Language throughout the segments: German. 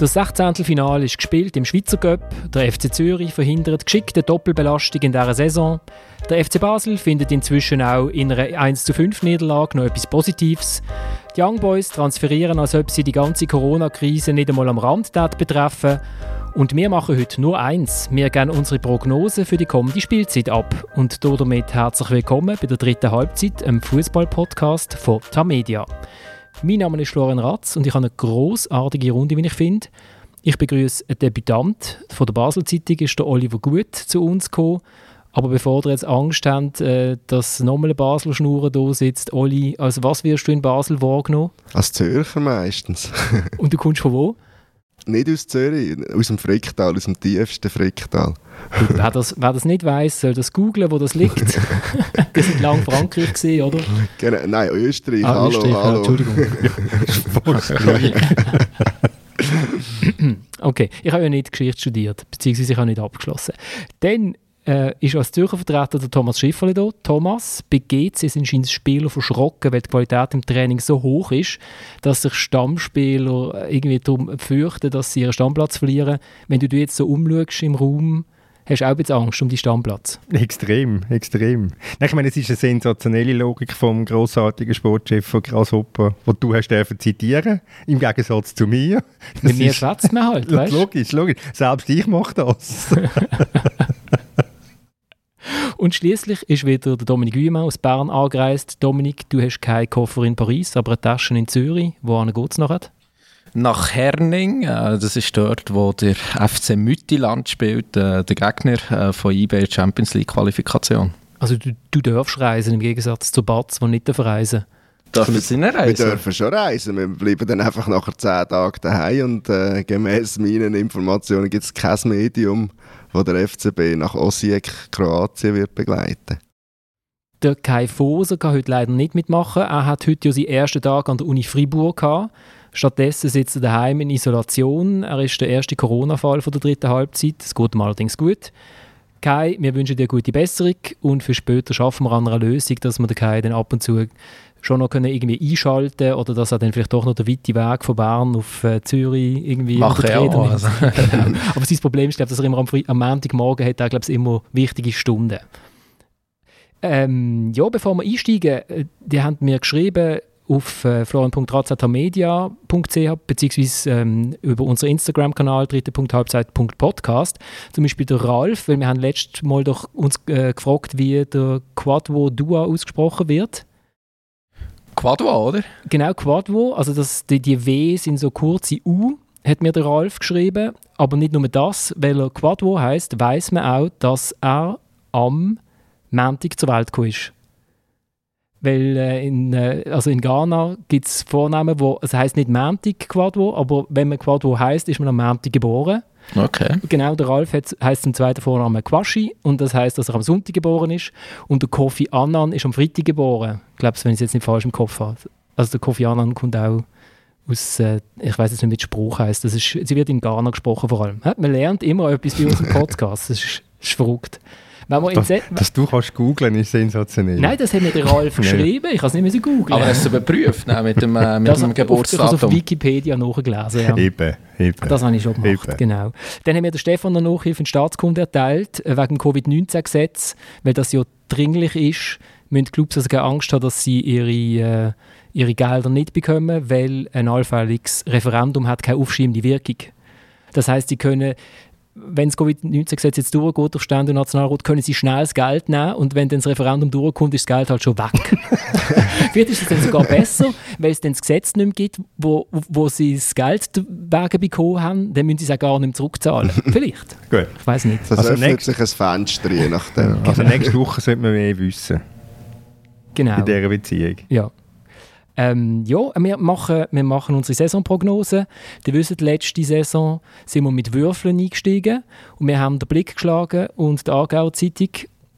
Das 16. Finale ist gespielt im Schweizer Cup. Der FC Zürich verhindert geschickte Doppelbelastung in dieser Saison. Der FC Basel findet inzwischen auch in einer 1 5 Niederlage noch etwas Positives. Die Young Boys transferieren, als ob sie die ganze Corona-Krise nicht einmal am Rand betreffen. Und wir machen heute nur eins. Wir geben unsere Prognose für die kommende Spielzeit ab. Und damit herzlich willkommen bei der dritten Halbzeit, einem Fußball-Podcast von Tamedia. Mein Name ist Florian Ratz und ich habe eine großartige Runde, wie ich finde. Ich begrüße einen Debütant von der Basel-Zeitung, ist der Oliver Gut zu uns gekommen. Aber bevor ihr jetzt Angst habt, äh, dass nochmal ein Basler Schnur da sitzt, Oli, also was wirst du in Basel wahrgenommen? Als Zürcher meistens. und du kommst von wo? Nicht aus Zürich, aus dem Fricktal, aus dem tiefsten Fricktal. wer, das, wer das nicht weiß, soll das googlen, wo das liegt. das sind lang Frankreich gesehen, oder? Genau, nein, Österreich. Ah, hallo, Österreich, hallo. Entschuldigung. okay, ich habe ja nicht Geschichte studiert, beziehungsweise ich habe nicht abgeschlossen. Dann äh, ist als Zürcher Vertreter der Thomas Schifferle da. Thomas, bei GC sind scheinbar Spieler verschrocken, weil die Qualität im Training so hoch ist, dass sich Stammspieler irgendwie darum fürchten, dass sie ihren Stammplatz verlieren. Wenn du dich jetzt so umschaust im Raum, hast du auch ein bisschen Angst um die Stammplatz? Extrem, extrem. Ich meine, es ist eine sensationelle Logik vom grossartigen Sportchef von Grasshopper, die du hast dürfen zitieren, im Gegensatz zu mir. Das Mit mir schwätzt man halt, weißt? Logisch, logisch. Selbst ich mache das. Und schließlich ist wieder der Dominik Wiemann aus Bern angereist. Dominik, du hast keinen Koffer in Paris, aber eine Tasche in Zürich. Wo geht es noch? Nach Herning, äh, das ist dort, wo der FC Müttiland spielt, äh, der Gegner äh, von eBay Champions League Qualifikation. Also du, du darfst reisen im Gegensatz zu Batz, die nicht reisen Dürfen Sie nicht reisen? Wir dürfen schon reisen. Wir bleiben dann einfach nachher zehn Tage daheim und äh, gemäß meinen Informationen gibt es kein Medium, wo der FCB nach Osijek, Kroatien wird begleiten. Der Kai Foser kann heute leider nicht mitmachen. Er hat heute ja seinen ersten Tag an der Uni Fribourg gehabt. Stattdessen sitzt er daheim in Isolation. Er ist der erste Corona-Fall der dritten Halbzeit. Es geht ihm allerdings gut. Kai, wir wünschen dir gute Besserung und für später schaffen wir an einer Lösung, dass wir den Kai dann ab und zu schon noch können irgendwie einschalten oder dass er dann vielleicht doch noch den weiten Weg von Bern auf äh, Zürich irgendwie Mache er auch. Also. Aber sein Problem ist, glaub, dass er immer am, am Montagmorgen hat, er, glaub, immer wichtige Stunden. Ähm, ja, bevor wir einsteigen, äh, die haben mir geschrieben auf äh, florian.razatamedia.ch beziehungsweise ähm, über unseren Instagram-Kanal dritte.halbzeit.podcast. Zum Beispiel der Ralf, weil wir haben letztes Mal doch uns äh, gefragt, wie der Quadvo Dua ausgesprochen wird. Quadwo, oder? Genau, Quadwo. Also das, die, die W sind so kurze U, hat mir der Ralf geschrieben. Aber nicht nur das, weil er Quadwo heißt, weiß man auch, dass er am Montag zur Welt gekommen ist. Weil äh, in, äh, also in Ghana gibt es Vornamen, wo, es heißt nicht Montag Quadwo, aber wenn man Quadwo heißt, ist man am Montag geboren. Okay. Genau, der Ralf heißt zum zweiten Vornamen Quashi und das heißt, dass er am Sonntag geboren ist. Und der Kofi Annan ist am Freitag geboren. Ich glaube, wenn ich es jetzt nicht falsch im Kopf habe. Also der Kofi Annan kommt auch aus, äh, ich weiß jetzt nicht, wie der Spruch heißt. Das ist, sie wird in Ghana gesprochen vor allem. Man lernt immer etwas bei unserem Podcast. Das ist, das ist verrückt. Dass, dass, du kannst googlen ist sensationell. Nein, das hat mir der Ralf geschrieben. Ich kann es nicht mehr googeln. Aber hast du überprüft ne, mit dem, äh, mit das dem Geburtsdatum? Ich habe auf Wikipedia nachgelesen. Ja. Eben, eben. Das habe ich schon gemacht, eben. genau. Dann haben wir der Stefan eine Nachhilfe in Staatskunde erteilt, äh, wegen dem Covid-19-Gesetz, weil das ja dringlich ist, müssen Clubs also keine Angst haben, dass sie ihre, äh, ihre Gelder nicht bekommen, weil ein allfälliges Referendum hat keine aufschiebende Wirkung. Das heißt, sie können wenn das Covid-19-Gesetz jetzt durchgeht durch Stände und Nationalrat, können sie schnell das Geld nehmen und wenn dann das Referendum durchkommt, ist das Geld halt schon weg. Vielleicht ist es dann sogar besser, weil es dann das Gesetz nicht mehr gibt, wo, wo sie das Geld wegen bekommen haben, dann müssen sie es auch gar nicht mehr zurückzahlen. Vielleicht. Gut. Ich weiß nicht. Das also öffnet sich ein Fenster, je nachdem. Also nächste Woche sollte man mehr wissen. Genau. In dieser Beziehung. Ja. Ähm, ja, wir machen, wir machen unsere Saisonprognose. Ihr wisst, letzte Saison sind wir mit Würfeln eingestiegen und wir haben den Blick geschlagen und die Aargauer Zeitung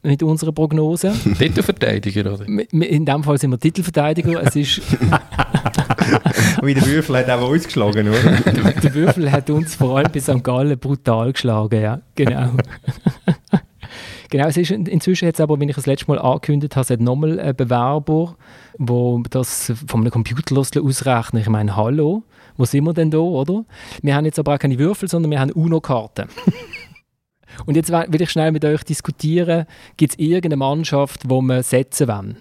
mit unserer Prognose. Titelverteidiger, oder? In dem Fall sind wir Titelverteidiger. es ist Wie der Würfel hat auch uns geschlagen, oder? der Würfel hat uns vor allem bis St. Gallen brutal geschlagen, ja, genau. Genau, es ist, inzwischen jetzt aber, wenn ich das letzte Mal angekündigt habe, nochmal einen Bewerber, der das von einem Computer ausrechnet. Ich meine, hallo, wo sind wir denn da, oder? Wir haben jetzt aber auch keine Würfel, sondern wir haben UNO-Karten. Und jetzt will ich schnell mit euch diskutieren, gibt es irgendeine Mannschaft, wo wir setzen wollen?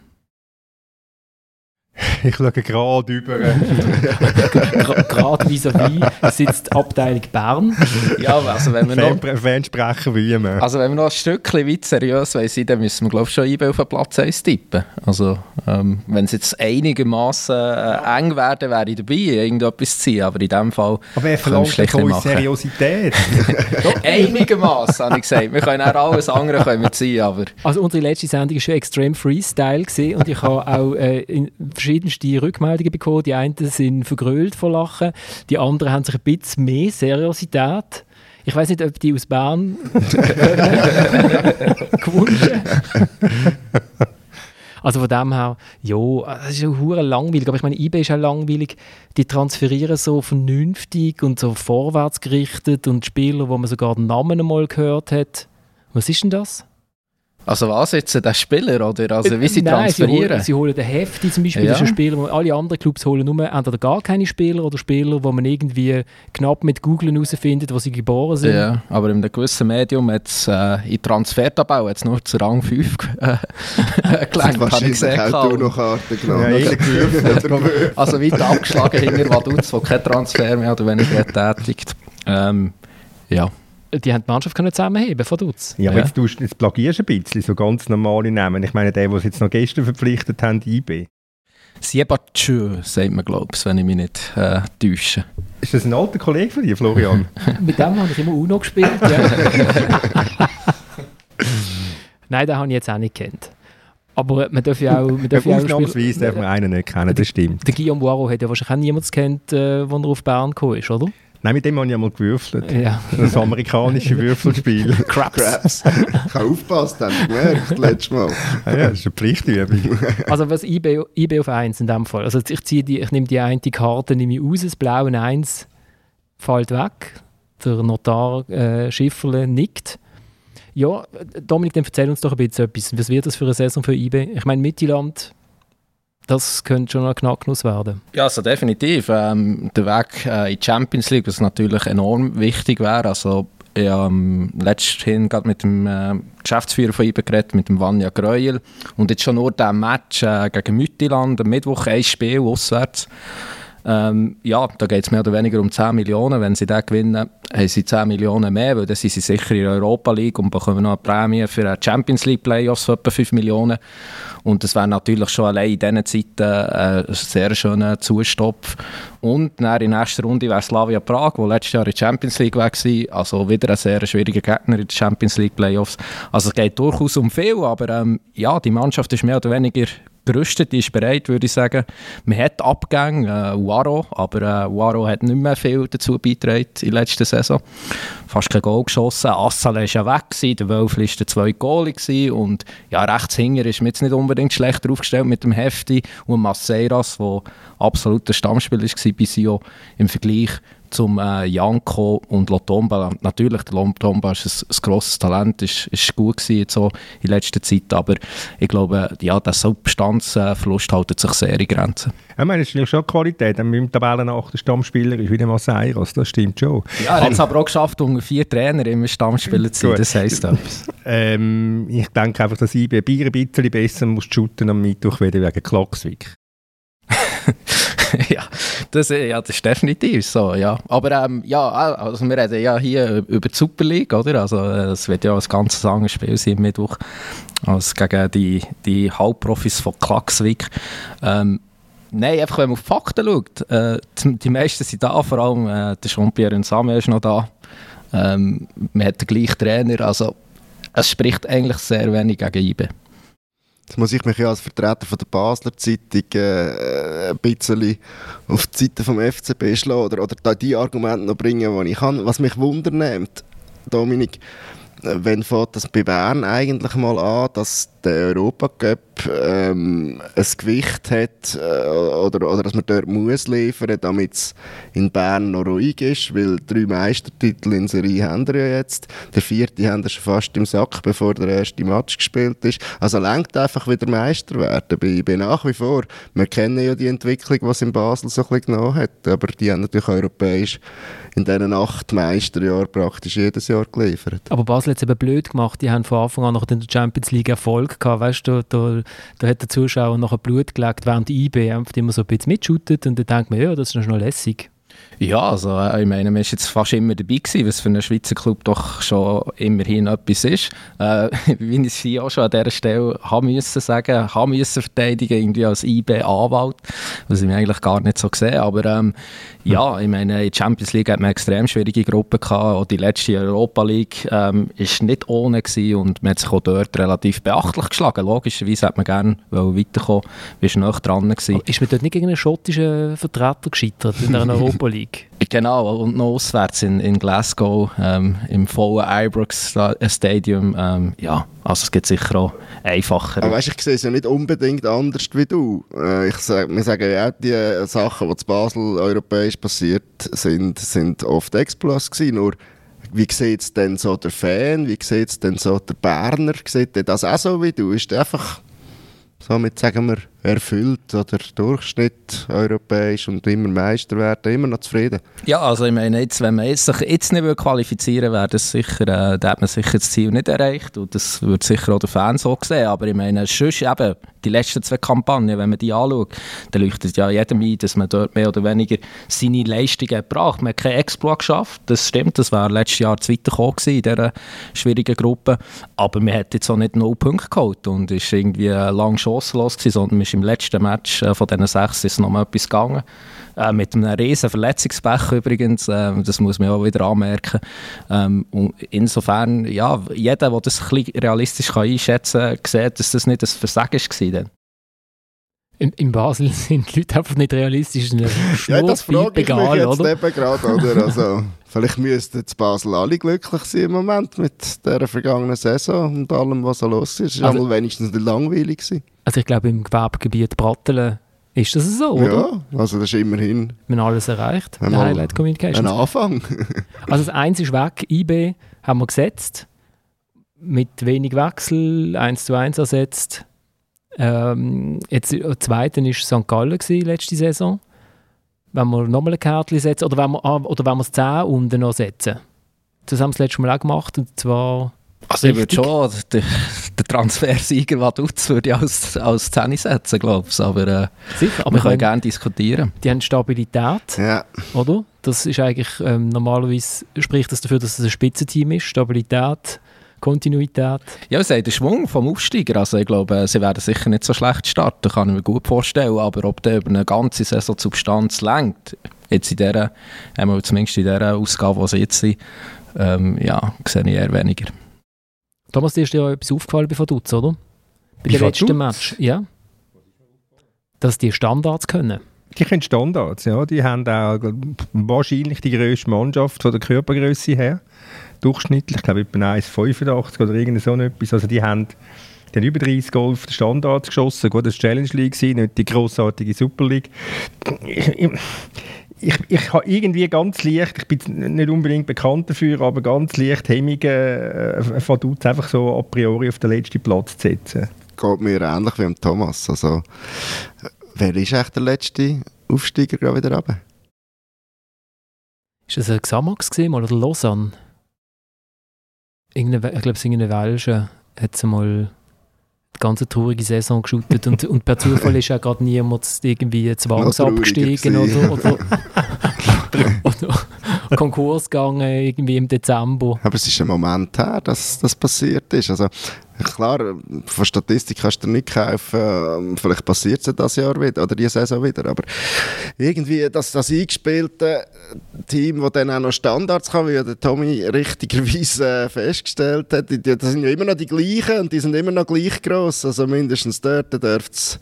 Ich schaue gerade über. gerade vis-à-vis sitzt die Abteilung Bern. Ja, also wenn wir noch... Fansprecher wie immer. Also wenn wir noch ein Stückchen weit seriös sein dann müssen wir glaube ich schon IB auf den Platz 1 tippen. Also ähm, wenn es jetzt einigermaßen äh, eng werden, wäre ich dabei, irgendetwas zu ziehen, aber in dem Fall Aber er verlangt von uns Seriosität. einigermaßen, habe ich gesagt. Wir können auch alles andere können wir ziehen, aber... Also unsere letzte Sendung war schon extrem Freestyle gewesen, und ich habe auch äh, in verschiedenste Rückmeldungen bekommen. Die einen sind vergrölt vor Lachen, die anderen haben sich ein bisschen mehr Seriosität. Ich weiß nicht, ob die aus Bern gewünscht Also von dem her, ja, es ist ja hure langweilig, aber ich meine, eBay ist auch langweilig. Die transferieren so vernünftig und so vorwärts gerichtet und Spieler, wo man sogar den Namen einmal gehört hat. Was ist denn das? Also was jetzt, der Spieler oder also wie sie Nein, transferieren? Sie holen, sie holen den Hefti zum Beispiel, ja. das ist ein Spieler, alle anderen Clubs holen nur entweder gar keine Spieler oder Spieler, wo man irgendwie knapp mit Googlen herausfindet, wo sie geboren sind. Ja, aber in einem gewissen Medium jetzt äh, in Transfertabelle jetzt nur zu Rang 5 äh, gelangt, habe ich gesehen. auch du noch Karten genommen. Ja, also weit abgeschlagen hinter Vaduz, wo kein Transfer mehr oder weniger tätigt. Ähm, ja die haben die Mannschaft können zusammenheben von Dutz. Ja, aber ja. jetzt, tust, jetzt plagierst du ein bisschen, so ganz normale Namen. Ich meine, der, den sie jetzt noch gestern verpflichtet haben, IB. Siebatschö, sagt man, glaube ich, wenn ich mich nicht äh, täusche. Ist das ein alter Kollege von dir, Florian? Mit dem habe ich immer UNO gespielt, ja. Nein, den habe ich jetzt auch nicht kennt. Aber man darf ja auch... Man darf ja Ausnahmsweise darf man einen nicht kennen, das stimmt. Der Guillaume Boiro hat ja wahrscheinlich auch niemand kennt, äh, als er auf Bern gekommen ist, oder? Nein, mit dem habe ich einmal gewürfelt. Ja. Das amerikanische Würfelspiel. Craps. Craps. Ich habe aufgepasst, habe ich gemerkt, letztes Mal. Ah ja, das ist eine Pflichtübung. Also was IB, IB auf 1 in dem Fall. Also ich, ziehe die, ich nehme die eine Karte nehme ich raus, das blaue 1 fällt weg. Der Notar äh, Schifferle nickt. Ja, Dominik, dann erzähl uns doch ein bisschen etwas. Was wird das für eine Saison für IB? Ich meine, Mittelland das könnte schon ein Knacknuss werden. Ja, also definitiv. Ähm, der Weg äh, in die Champions League, was natürlich enorm wichtig wäre. Also, ich habe ähm, letzthin gerade mit dem äh, Geschäftsführer von IBE geredet, mit dem Vanja Greuel. Und jetzt schon nur der Match äh, gegen Müttiland, am Mittwoch ein Spiel auswärts. Ähm, ja, da geht es mehr oder weniger um 10 Millionen. Wenn sie den gewinnen, haben sie 10 Millionen mehr, weil dann sind sie sicher in der Europa League und bekommen noch eine Prämie für die Champions League Playoffs von etwa 5 Millionen. Und das wäre natürlich schon allein in diesen Zeiten ein sehr schöner Zustopf. Und dann in der nächsten Runde wäre Slavia Prag, wo letztes Jahr in der Champions League war, also wieder ein sehr schwieriger Gegner in den Champions League Playoffs. Also es geht durchaus um viel, aber ähm, ja, die Mannschaft ist mehr oder weniger gerüstet, ist bereit, würde ich sagen. Man hat Abgänge, äh, Uaro, aber äh, hat nicht mehr viel dazu beigetragen in der letzten Saison. Fast kein Goal geschossen. Assale war ja weg, der Wölfli war der zwei Goal und ja, rechts hinter ist mir jetzt nicht unbedingt schlechter aufgestellt mit dem Hefti und Maceiras, der absoluter Stammspieler war bei Sio im Vergleich zum äh, Janko und Lotomba. Natürlich, der Lotomba ist ein, ein grosses Talent, ist, ist gut gewesen jetzt so in letzter Zeit, aber ich glaube, ja, der Substanzverlust hält sich sehr in Grenzen. Ich meine, es ist schon Qualität. Mit dem Tabellenachter Stammspieler ist wieder Maseiros, das stimmt schon. Ja, er hat es aber auch geschafft, unter vier Trainer immer Stammspieler zu sein, das heisst etwas. Ähm, ich denke einfach, dass ich ein bisschen besser muss shooten am Mittwoch wieder wegen Klockswick. ja, das, ja, das ist definitiv so, ja. Aber ähm, ja, also wir reden ja hier über die Super League, oder? Also es wird ja ein ganz langes Spiel sein Mittwoch also gegen die, die Halbprofis von Klaxvik. Ähm, Nein, einfach wenn man auf die Fakten schaut. Äh, die, die, meisten sind da, vor allem äh, der Jean-Pierre und Samuel ist noch da. Ähm, man hat den gleichen Trainer, also es spricht eigentlich sehr wenig gegen IBE. Jetzt muss ich mich ja als Vertreter von der Basler Zeitung äh, ein bisschen auf die Seite vom FCB schlagen oder, oder die Argumente noch bringen, die ich kann. Was mich wundernimmt, Dominik, wenn fängt das bei Bern eigentlich mal an, dass der Europacup ähm, ein Gewicht hat äh, oder, oder dass man dort muss liefern, damit es in Bern noch ruhig ist, weil drei Meistertitel in Serie haben wir ja jetzt. Der vierte haben wir schon fast im Sack, bevor der erste Match gespielt ist. Also lenkt einfach wieder Meister werden. Bei, bei nach wie vor, wir kennen ja die Entwicklung, was in Basel so ein genommen hat, aber die haben natürlich europäisch in diesen acht Meisterjahren praktisch jedes Jahr geliefert. Aber Basel hat es eben blöd gemacht. Die haben von Anfang an noch in der Champions League Erfolg gehabt. Weißt du, da, da hat der Zuschauer ein Blut gelegt, während die IB immer so ein bisschen mitschuttet und dann denkt man, ja, das ist noch lässig. Ja, also äh, ich meine, man ist jetzt fast immer dabei gewesen, was für einen Schweizer Club doch schon immerhin etwas ist. Äh, wie ich es hier auch schon an dieser Stelle haben müssen sagen, haben müssen verteidigen, irgendwie als IB-Anwalt, was ich mir eigentlich gar nicht so gesehen aber ähm, ja, ich meine, in der Champions League hat man eine extrem schwierige Gruppe gehabt, auch die letzte Europa League ähm, ist nicht ohne gewesen und man hat sich auch dort relativ beachtlich geschlagen. Logischerweise hat man gerne weiterkommen, wie ist noch dran gewesen. Ist man dort nicht gegen einen schottischen Vertreter gescheitert in der Europa League? Genau, und noch auswärts in, in Glasgow, ähm, im vollen Ibrox Stadium. Ähm, ja, also es gibt sicher auch einfacher. Aber weißt, ich sehe es ja nicht unbedingt anders wie du. Äh, ich sag, wir sagen ja, die Sachen, die zu Basel europäisch passiert sind, sind oft Exploits gewesen. Nur, wie sieht es denn so der Fan, wie sieht es denn so der Berner? Sieht das auch so wie du? Ist einfach somit sagen wir, erfüllt oder Durchschnitt europäisch und immer Meister werden, immer noch zufrieden? Ja, also ich meine, jetzt, wenn man sich jetzt nicht qualifizieren würde, wäre sicher, äh, da hat man sicher das Ziel nicht erreicht und das würde sicher auch der Fan so sehen, aber ich meine, sonst eben, die letzten zwei Kampagnen, wenn man die anschaut, dann leuchtet ja jedem ein, dass man dort mehr oder weniger seine Leistungen gebracht. Man hat kein Exploit geschafft, das stimmt, das wäre letztes Jahr gekommen in dieser schwierigen Gruppe, aber man hat jetzt auch nicht null Punkte geholt und ist irgendwie lang chancenlos gewesen, sondern man ist im letzten Match äh, von diesen sechs ist noch mal etwas gegangen. Äh, mit einem riesen Verletzungspech übrigens, äh, das muss man auch wieder anmerken. Ähm, und insofern, ja, jeder, der das ein realistisch kann einschätzen kann, sieht, dass das nicht ein Versagen war. In, in, Basel sind die Leute einfach nicht realistisch. ja, das frage ich egal, mich jetzt oder? eben gerade, oder? Also, vielleicht müssten jetzt Basel alle glücklich sein im Moment mit der vergangenen Saison und allem, was so los ist. Es war also, wenigstens nicht langweilig. Gewesen. Also ich glaube, im Gewerbegebiet Brattelen ist das so, oder? Ja, also das ist immerhin... Wir haben alles erreicht, der Highlight Communication. Ein Anfang. also das eins ist weg, IB haben wir gesetzt, mit wenig Wechsel, 1 zu 1 ersetzt. Ähm, jetzt, der äh, zweite war St. Gallen gewesen, letzte Saison. Wenn wir nochmal ein Kärtchen setzen, oder wenn wir, ah, oder wenn wir es 10 unten noch setzen. Das haben wir das letzte Mal auch gemacht, und zwar also ich würde schon den, den Transfersieger Vaduz würde ich als, als 10 setzen, glaube ich. Aber, äh, Sicher, aber wir können gerne diskutieren. Die haben Stabilität, ja. oder? Das ist eigentlich, ähm, normalerweise spricht das dafür, dass es ein Spitzenteam ist. Stabilität, Kontinuität. Ja, sie haben den Schwung vom Aufsteiger. Also ich glaube, sie werden sicher nicht so schlecht starten, kann ich mir gut vorstellen. Aber ob der über eine ganze Saison Substanz lenkt, jetzt in dieser, einmal zumindest in dieser Ausgabe, die sie jetzt sind, ähm, ja, sehe ich eher weniger. Thomas, dir ist ja etwas aufgefallen bei Vaduz, oder? Bei dem letzten Match. Ja. Dass die Standards können. Die können Standards, ja. Die haben auch wahrscheinlich die grösste Mannschaft von der Körpergröße her. Durchschnittlich, ich glaube etwa 1,85 oder irgend so etwas. Also die haben, die haben über 30 Goal auf den Standards geschossen. Gut, das war Challenge League, nicht die grossartige Super League. Ich, ich, ich, ich habe irgendwie ganz leicht, ich bin nicht unbedingt bekannt dafür, aber ganz leicht Hemmungen äh, von Dutz einfach so a priori auf den letzten Platz zu setzen. Geht mir ähnlich wie am Thomas. Also, wer ist eigentlich der letzte Aufsteiger gerade wieder runter? Ist das ein Xamax gesehen oder Lausanne? Ich glaube, es ist irgendeine Welsche, hat mal die ganze traurige Saison geschootet und, und per Zufall ist ja gerade niemand irgendwie zwangsabgestiegen oder, oder, oder Konkurs gegangen irgendwie im Dezember. Aber es ist ein Moment her, dass das passiert ist. Also Klar, von Statistik kannst du nicht kaufen, vielleicht passiert es das Jahr wieder oder diese Saison wieder, aber irgendwie das, das eingespielte Team, das dann auch noch Standards kann, wie der Tommy richtigerweise festgestellt hat, das sind ja immer noch die gleichen und die sind immer noch gleich gross, also mindestens dort dürfte es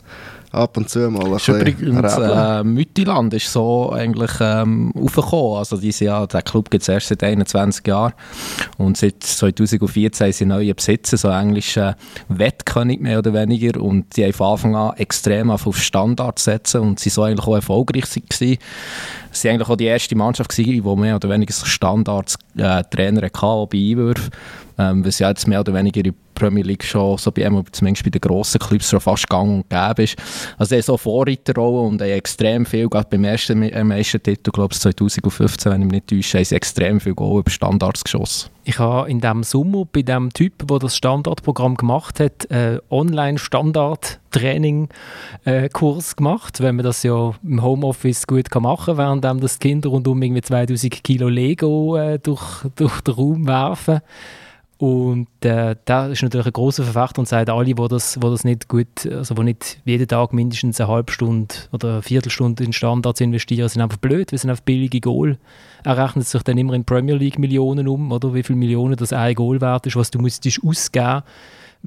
ab und zu mal ein ist übrigens, äh, Müttiland ist so eigentlich ähm, aufgekommen. Also diese Jahr, der Club gibt es erst seit 21 Jahren. Und seit 2014 sind neue Besitzer, so englische Wettkönig mehr oder weniger. Und die haben von Anfang an extrem auf Standards setzen und sie so eigentlich auch erfolgreich waren. Sie waren eigentlich auch die erste Mannschaft, die mehr oder weniger Standards äh, hatte, auch bei Einwürfen. Ähm, was ja jetzt mehr oder weniger in Premier League schon, so bei, zumindest bei den grossen Clubs, schon fast gang und gäbe ist. Also er so Vorreiterrolle und extrem viel, gerade beim ersten äh, Meistertitel, glaube ich 2015, wenn ich mich nicht täusche, haben sie extrem viel Goal über Standards geschossen. Ich habe in diesem Sommer bei dem Typ, der das Standardprogramm gemacht hat, äh, Online-Standard-Training-Kurs äh, gemacht, wenn man das ja im Homeoffice gut kann machen kann, während das Kinder rundum irgendwie 2000 Kilo Lego äh, durch, durch den Raum werfen. Und äh, da ist natürlich ein großer Verfechter und sagt, alle, die das, wo das nicht gut, also wo nicht jeden Tag mindestens eine halbe Stunde oder eine Viertelstunde in Standards investieren, sind einfach blöd, wir sind auf billige Goal. Er rechnet sich dann immer in Premier League Millionen um, oder? Wie viele Millionen das ein Goal wert ist, was du müsstest ausgeben,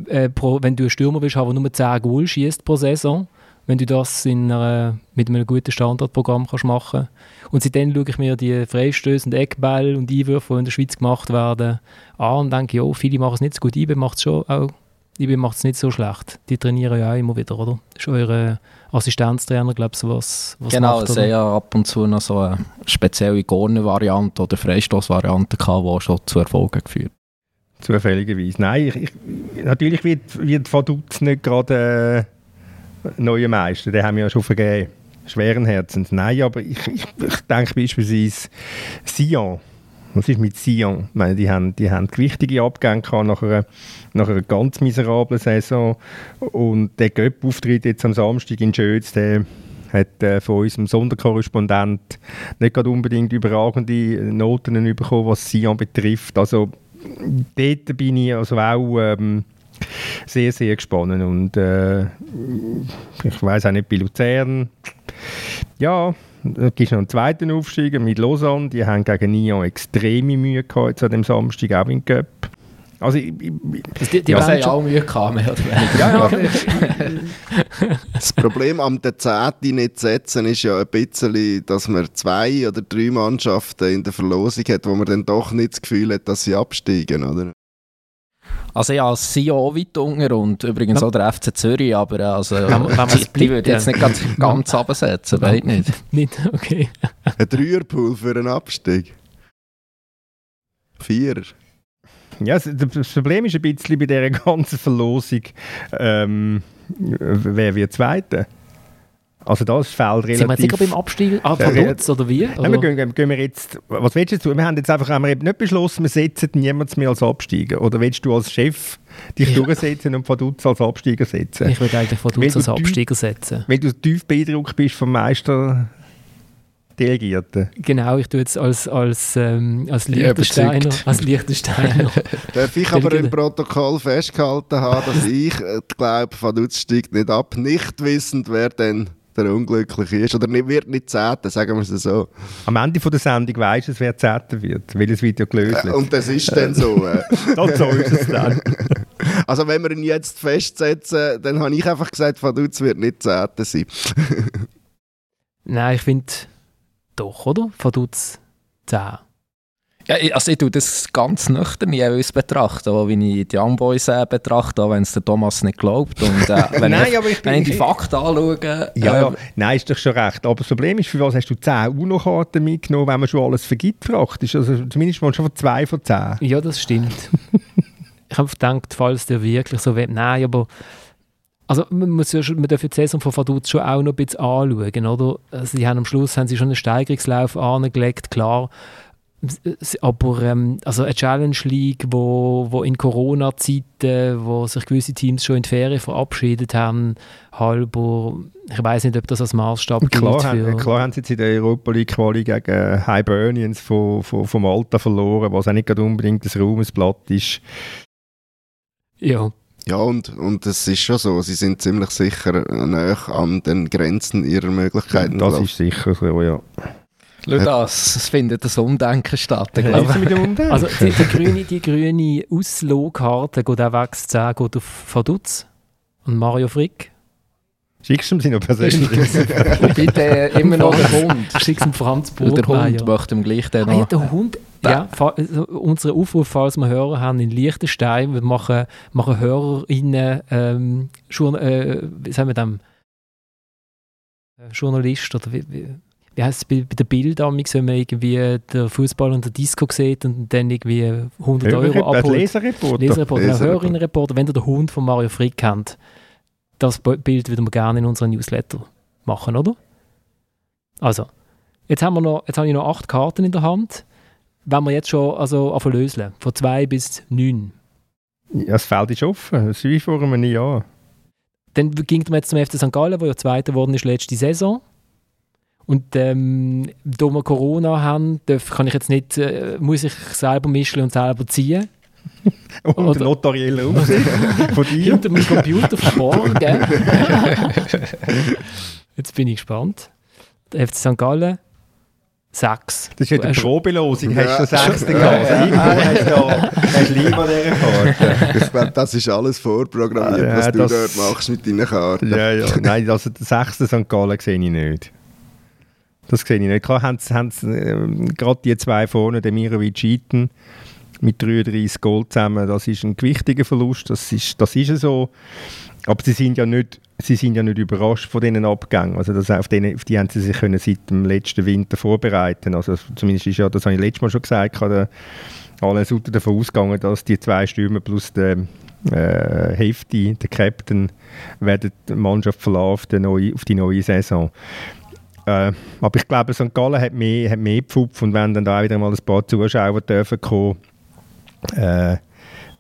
äh, pro, wenn du einen Stürmer willst, der nur 10 Goal schießt pro Saison wenn du das in einer, mit einem guten Standardprogramm kannst machen Und seitdem schaue ich mir die Freistöße und Eckball und Einwürfe, die in der Schweiz gemacht werden, an und denke, ja, viele machen es nicht so gut. IBE macht es schon auch. IBE macht es nicht so schlecht. Die trainieren ja auch immer wieder, oder? Das ist eure Assistenztrainer, glaube ich, was, was genau, macht, es ja ab und zu noch so eine spezielle Gorne-Variante oder Freistoß-Variante gehabt, die schon zu Erfolgen geführt Zufälligerweise. Nein, ich, ich, natürlich wird, wird Vaduz nicht gerade... Äh neuen Meister, den haben wir ja schon vergeben. Schweren Herzens. Nein, aber ich, ich, ich denke beispielsweise Sion. Was ist mit Sion? Ich meine, die haben, die haben gewichtige Abgänge nach einer, nach einer ganz miserablen Saison. Und der Göpp-Auftritt jetzt am Samstag in Schötz, der hat äh, von unserem Sonderkorrespondent nicht gerade unbedingt überragende Noten bekommen, was Sion betrifft. Also dort bin ich also auch... Ähm, sehr, sehr gespannt. Und äh, ich weiß auch nicht, bei Luzern, ja, da gibt es noch einen zweiten Aufsteiger mit Lausanne. Die haben gegen Nyon extreme Mühe gehabt an dem Samstag, auch in Göpp. Also, ich, ich, die, die ja, haben auch Mühe gehabt, mehr oder weniger. ja, ja. das Problem am der 10. nicht setzen ist ja ein bisschen, dass man zwei oder drei Mannschaften in der Verlosung hat, wo man dann doch nicht das Gefühl hat, dass sie absteigen, oder? Also ja, als CEO weit unter und übrigens ja. auch der FC Zürich, aber also, wenn, wenn die, die würde jetzt nicht ganz, ganz absetzen, weit nicht. nicht, okay. Ein Dreierpool für einen Abstieg. Vierer. Ja, das Problem ist ein bisschen bei dieser ganzen Verlosung, ähm, wer wird Zweiter? Also das fällt relativ... Sind wir jetzt beim Abstieg? Ah, von Lutz, oder wie? Oder? Nein, wir gehen, gehen, wir jetzt... Was willst du tun? Wir haben jetzt einfach haben wir eben nicht beschlossen, wir setzen niemanden mehr als Absteiger. Oder willst du als Chef dich ja. durchsetzen und von Dutz als Absteiger setzen? Ich würde eigentlich von Dutz als Absteiger setzen. Wenn du tief beeindruckt bist vom Meister... Delegierten. Genau, ich tue jetzt als, als, ähm, als Liechtensteiner. Als Liechtensteiner. Darf ich aber im Protokoll festgehalten haben, dass ich äh, glaube, Van Dutz steigt nicht ab, nicht wissend, wer denn der Unglückliche ist. Oder nicht, wird nicht Zehnter, sagen wir es so. Am Ende von der Sendung weisst du, wer Zehnter wird, weil das Video gelöst äh, Und das ist dann so. Äh. das so ist es dann. Also wenn wir ihn jetzt festsetzen, dann habe ich einfach gesagt, Vaduz wird nicht Zehnter sein. Nein, ich finde doch, oder? Vaduz 10. Ja, also ich tue das ganz nüchtern jeweils betrachten, auch wie ich die Young Boys äh, betrachte, auch wenn es der Thomas nicht glaubt. Und, äh, wenn, nein, ich, aber ich, wenn ich die Fakten anschaue... Ja, äh, ja, nein, ist doch schon recht. Aber das Problem ist, für was hast du 10 UNO-Karten mitgenommen, wenn man schon alles vergibt praktisch? Also zumindest mal schon von 2 von 10. Ja, das stimmt. ich habe gedacht, falls der wirklich so will, nein, aber... Also man, muss ja schon, man darf die Saison von Vaduz schon auch noch ein bisschen anschauen, oder? Also, sie haben am Schluss haben sie schon einen Steigerungslauf angelegt, klar aber ähm, also eine Challenge League, wo, wo in Corona-Zeiten, wo sich gewisse Teams schon in die Ferien verabschiedet haben, halber, ich weiß nicht, ob das als Maßstab klar, haben, klar haben sie jetzt in der Europa League Quali gegen Hibernians von, von, vom Malta verloren, was auch nicht unbedingt das Ruhmesblatt ist. Ja. Ja, und, und es ist schon so, sie sind ziemlich sicher näher an den Grenzen ihrer Möglichkeiten. Das ist sicher so, ja. Schau das, es findet das Umdenken statt. Ich glaube. mit dem Umdenken? Also die, die grüne, die grüne Auslogkarte geht auch weg 10 geht auf Vaduz und Mario Frick. Schickst du ihm sie noch persönlich? Bitte äh, immer noch der Hund. Schick's ihm Franz Und der. Hund möchte ihm gleich dann Ah, ja, noch... der Hund. Ja, also unsere Aufruf, falls wir Hörer haben in Liechtenstein, wir machen, machen HörerInnen, ähm, Jour äh, wie sagen wir dem? Äh, Journalist oder wie, wie, wie heißt es bei, bei der Bild amix, wenn man irgendwie den Fußball und der Disco sieht und dann irgendwie 100 Euro Hörerrep- äh, abholt. Leserreporter. Leserreporter, Leserreporter. Hörerinnenreporter, wenn ihr den Hund von Mario Frick kennt, das Bild würden wir gerne in unseren Newsletter machen, oder? Also, jetzt, haben wir noch, jetzt habe ich noch acht Karten in der Hand. Wenn wir jetzt schon also lösen, von zwei bis neun, Ja, das Feld ist offen. Das ist wie vor einem Jahr. dann ging man jetzt zum FC St. Gallen, der ja Zweiter geworden ist letzte Saison. Und ähm, da wir Corona haben, darf, kann ich jetzt nicht, äh, muss ich selber mischen und selber ziehen. Und Oder- notarielle Aufsicht von dir. Hinter meinem Computer verborgen, gell? Jetzt bin ich gespannt. Der FC St. Gallen, sechs. Das ist ja die Hast- Probelosung. Ja. Hast du gehabt? Also Irgendwo hast du Lima dieser Karte. Ich glaube, das ist alles vorprogrammiert, Ja, was du das- dort machst mit deinen Karten. Ja, ja. Nein, also den sechsten St. Gallen sehe ich nicht. Das sehe ich nicht. Klar haben sie, ähm, gerade die zwei vorne, der Mirovic Eaton, mit 33 Gold zusammen, das ist ein gewichtiger Verlust, das ist, das ist so. Aber sie sind ja nicht, sie sind ja nicht überrascht von diesen Abgängen. Also das, auf, denen, auf die haben sie sich können seit dem letzten Winter vorbereiten Also zumindest ist ja, das habe ich letztes Mal schon gesagt, der alle sind davon ausgegangen, dass die zwei Stürmer plus der äh, Hefti, der Captain, werden die Mannschaft verlassen auf die neue, auf die neue Saison. Äh, aber ich glaube, St. Gallen hat mehr, hat mehr Pfupf und wenn dann da auch wieder mal ein paar Zuschauer dürfen kommen, äh,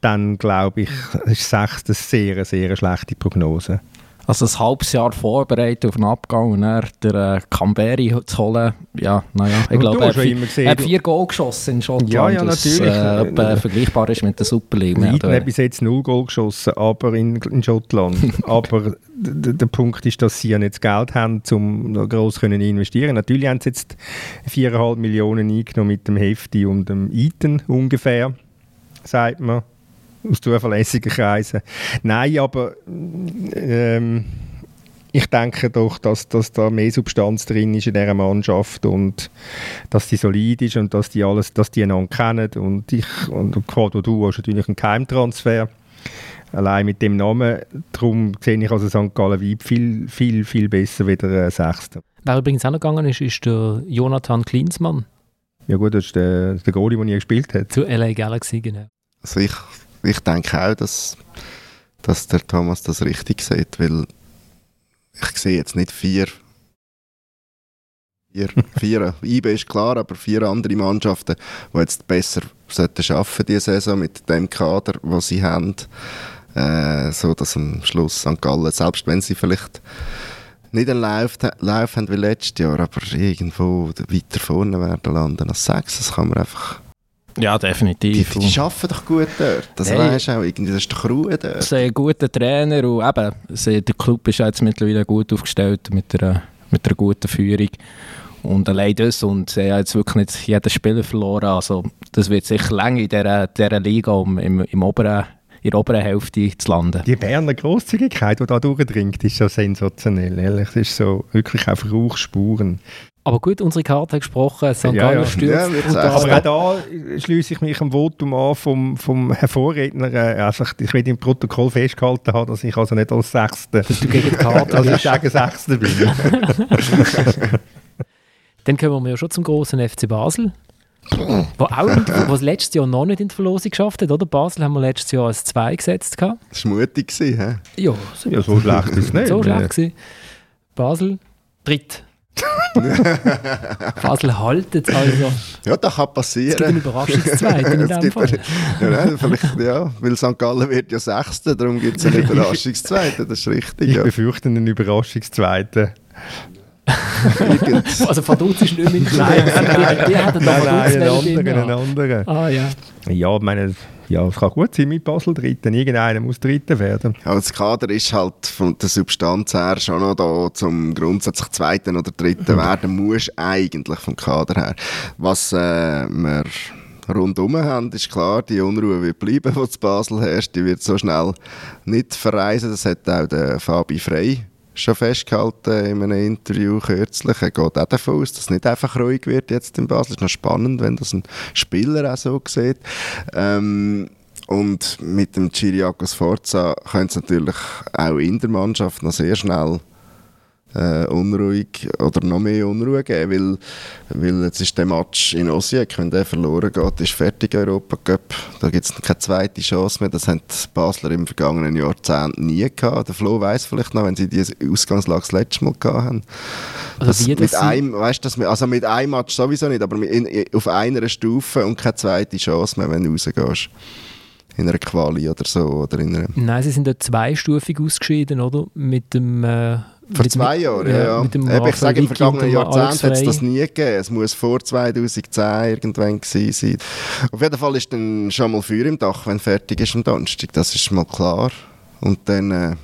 dann glaube ich, ist sechs eine sehr, sehr schlechte Prognose. Also ein halbes Jahr vorbereitet auf einen Abgang und dann den äh, Camberi zu holen, ja, naja, ich glaube, er hat vier, er Goal geschossen in Schottland, Ja, ja, natürlich. Äh, etwa vergleichbar ist mit der Super League. oder hat bis jetzt null Goal geschossen, aber in, in Schottland. aber der Punkt ist, dass sie ja nicht das Geld haben, um gross können investieren. Natürlich haben sie jetzt 4,5 Millionen eingenommen mit dem Hefti und dem Eaton ungefähr, sagt man, aus zuverlässigen Kreisen. Nein, aber ähm, ich denke doch, dass, dass da mehr Substanz drin ist in dieser Mannschaft und dass die solid ist und dass die alles, dass die einander kennen und ich und gerade du hast natürlich einen Keimtransfer allein mit dem Namen, darum sehe ich also St. Gallen weit viel, viel, viel besser wieder äh, Sechster. Wer übrigens auch noch gegangen ist, ist der Jonathan Klinsmann Ja gut, das ist der, der Goalie, der nie gespielt hat. zu LA Galaxy, genau. Also ich, ich denke auch, dass, dass der Thomas das richtig sieht, weil ich sehe jetzt nicht vier. Vier, vier IB ist klar, aber vier andere Mannschaften, die jetzt besser sollten schaffen diese Saison mit dem Kader, was sie haben, äh, so dass am Schluss St. Gallen, selbst wenn sie vielleicht nicht einen Lauf, Lauf haben wie letztes Jahr, aber irgendwo weiter vorne werden landen als sechs, das kann man einfach Ja, die, definitiv. die arbeiten doch gut dort. Das Hey. weisst du auch irgendwie. Das ist doch Ruhe dort. Sie haben einen guten Trainer und eben, sie, der Club ist jetzt mittlerweile gut aufgestellt mit einer, mit einer guten Führung. Und allein das, und sie haben jetzt wirklich nicht jeden Spieler verloren. Also, das wird sicher länger in dieser, dieser Liga, um im, im oberen, in der oberen Hälfte zu landen. Die Berner Großzügigkeit, die da durchdringt, ist schon sensationell. Ehrlich. Es ist so wirklich auf Rauchspuren. Aber gut, unsere Karte hat gesprochen, St. Ja, Gallen ja. stürzt Ja. Aber ab. auch da schließe ich mich am Votum an vom, vom Vorredner. Äh, Also ich, ich will im Protokoll festgehalten haben, dass ich also nicht als Sechster, dass du gegen die Karte also ich bist. sage Sechster bin. Dann kommen wir ja schon zum grossen FC Basel. wo auch es letztes Jahr noch nicht in die Verlosung geschafft hat, oder? Basel haben wir letztes Jahr als 2 gesetzt. Gehabt. Das war mutig. Hä? Ja, Ja, so schlecht ist es nicht. so schlecht gewesen. Basel, dritt. Basel haltet also. Ja, das kann Es gibt einen passieren. Überraschungszweiten in Es dem gibt Fall. ja, nein, vielleicht, ja, weil St. Gallen wird ja Sechster, darum gibt es einen Überraschungszweiten, das ist richtig. Ich Ja. befürchte einen Überraschungszweiten. Also Vaduz ist nicht mehr klein. Die, die hatten doch Nein, nein, einen anderen, einen anderen. Ah ja. Ja, ich meine, ja, es kann gut sein mit Basel Dritten. Irgendeiner muss Dritter werden. Ja, das Kader ist halt von der Substanz her schon noch da, zum grundsätzlich Zweiten oder Dritten werden, muss eigentlich vom Kader her. Was äh, wir rundum haben, ist klar, die Unruhe wird bleiben, die zu Basel herrscht. Die wird so schnell nicht verreisen. Das hat auch der Fabi Frey schon festgehalten in einem Interview kürzlich. Er geht auch davon aus, dass es nicht einfach ruhig wird jetzt in Basel. Es ist noch spannend, wenn das ein Spieler auch so sieht. Ähm, und mit dem Chiriakos Forza könnte es natürlich auch in der Mannschaft noch sehr schnell äh, unruhig oder noch mehr Unruhe geben, weil, weil jetzt ist der Match in Osijek, wenn der verloren geht, ist fertig Europa Cup. Da gibt es keine zweite Chance mehr. Das haben die Basler im vergangenen Jahrzehnt nie gehabt. Der Flo weiß vielleicht noch, wenn sie diese Ausgangslage das letzte Mal gehabt haben. Also das mit einem, weißt, dass wir, also mit einem Match sowieso nicht, aber in, auf einer Stufe und keine zweite Chance mehr, wenn du rausgehst in einer Quali oder so. Oder in einer Nein, sie sind ja zweistufig ausgeschieden, oder? Mit dem... Äh vor zwei Jahren, ja. ja. Eben, ich sage, im vergangenen Jahrzehnt hat es das nie gegeben. Es muss vor 2010 irgendwann gewesen sein. Auf jeden Fall ist dann schon mal Feuer im Dach, wenn fertig ist am Donnerstag. Das ist mal klar. Und dann äh,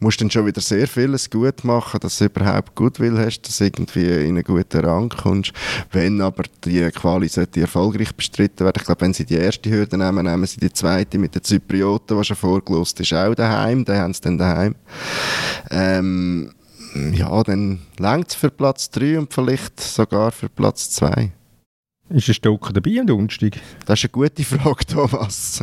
musst dann schon wieder sehr vieles gut machen, dass du überhaupt gut will hast, dass du irgendwie in einen guten Rang kommst. Wenn aber die Quali sollte erfolgreich bestritten werden, ich glaube, wenn sie die erste Hürde nehmen, nehmen sie die zweite mit den Zyprioten, die schon vorgelost ist, auch daheim. Da haben sie dann daheim. Ähm, ja, dann längt es für Platz 3 und vielleicht sogar für Platz 2. Ist ein Stocker dabei am Donnerstag? Das ist eine gute Frage, Thomas.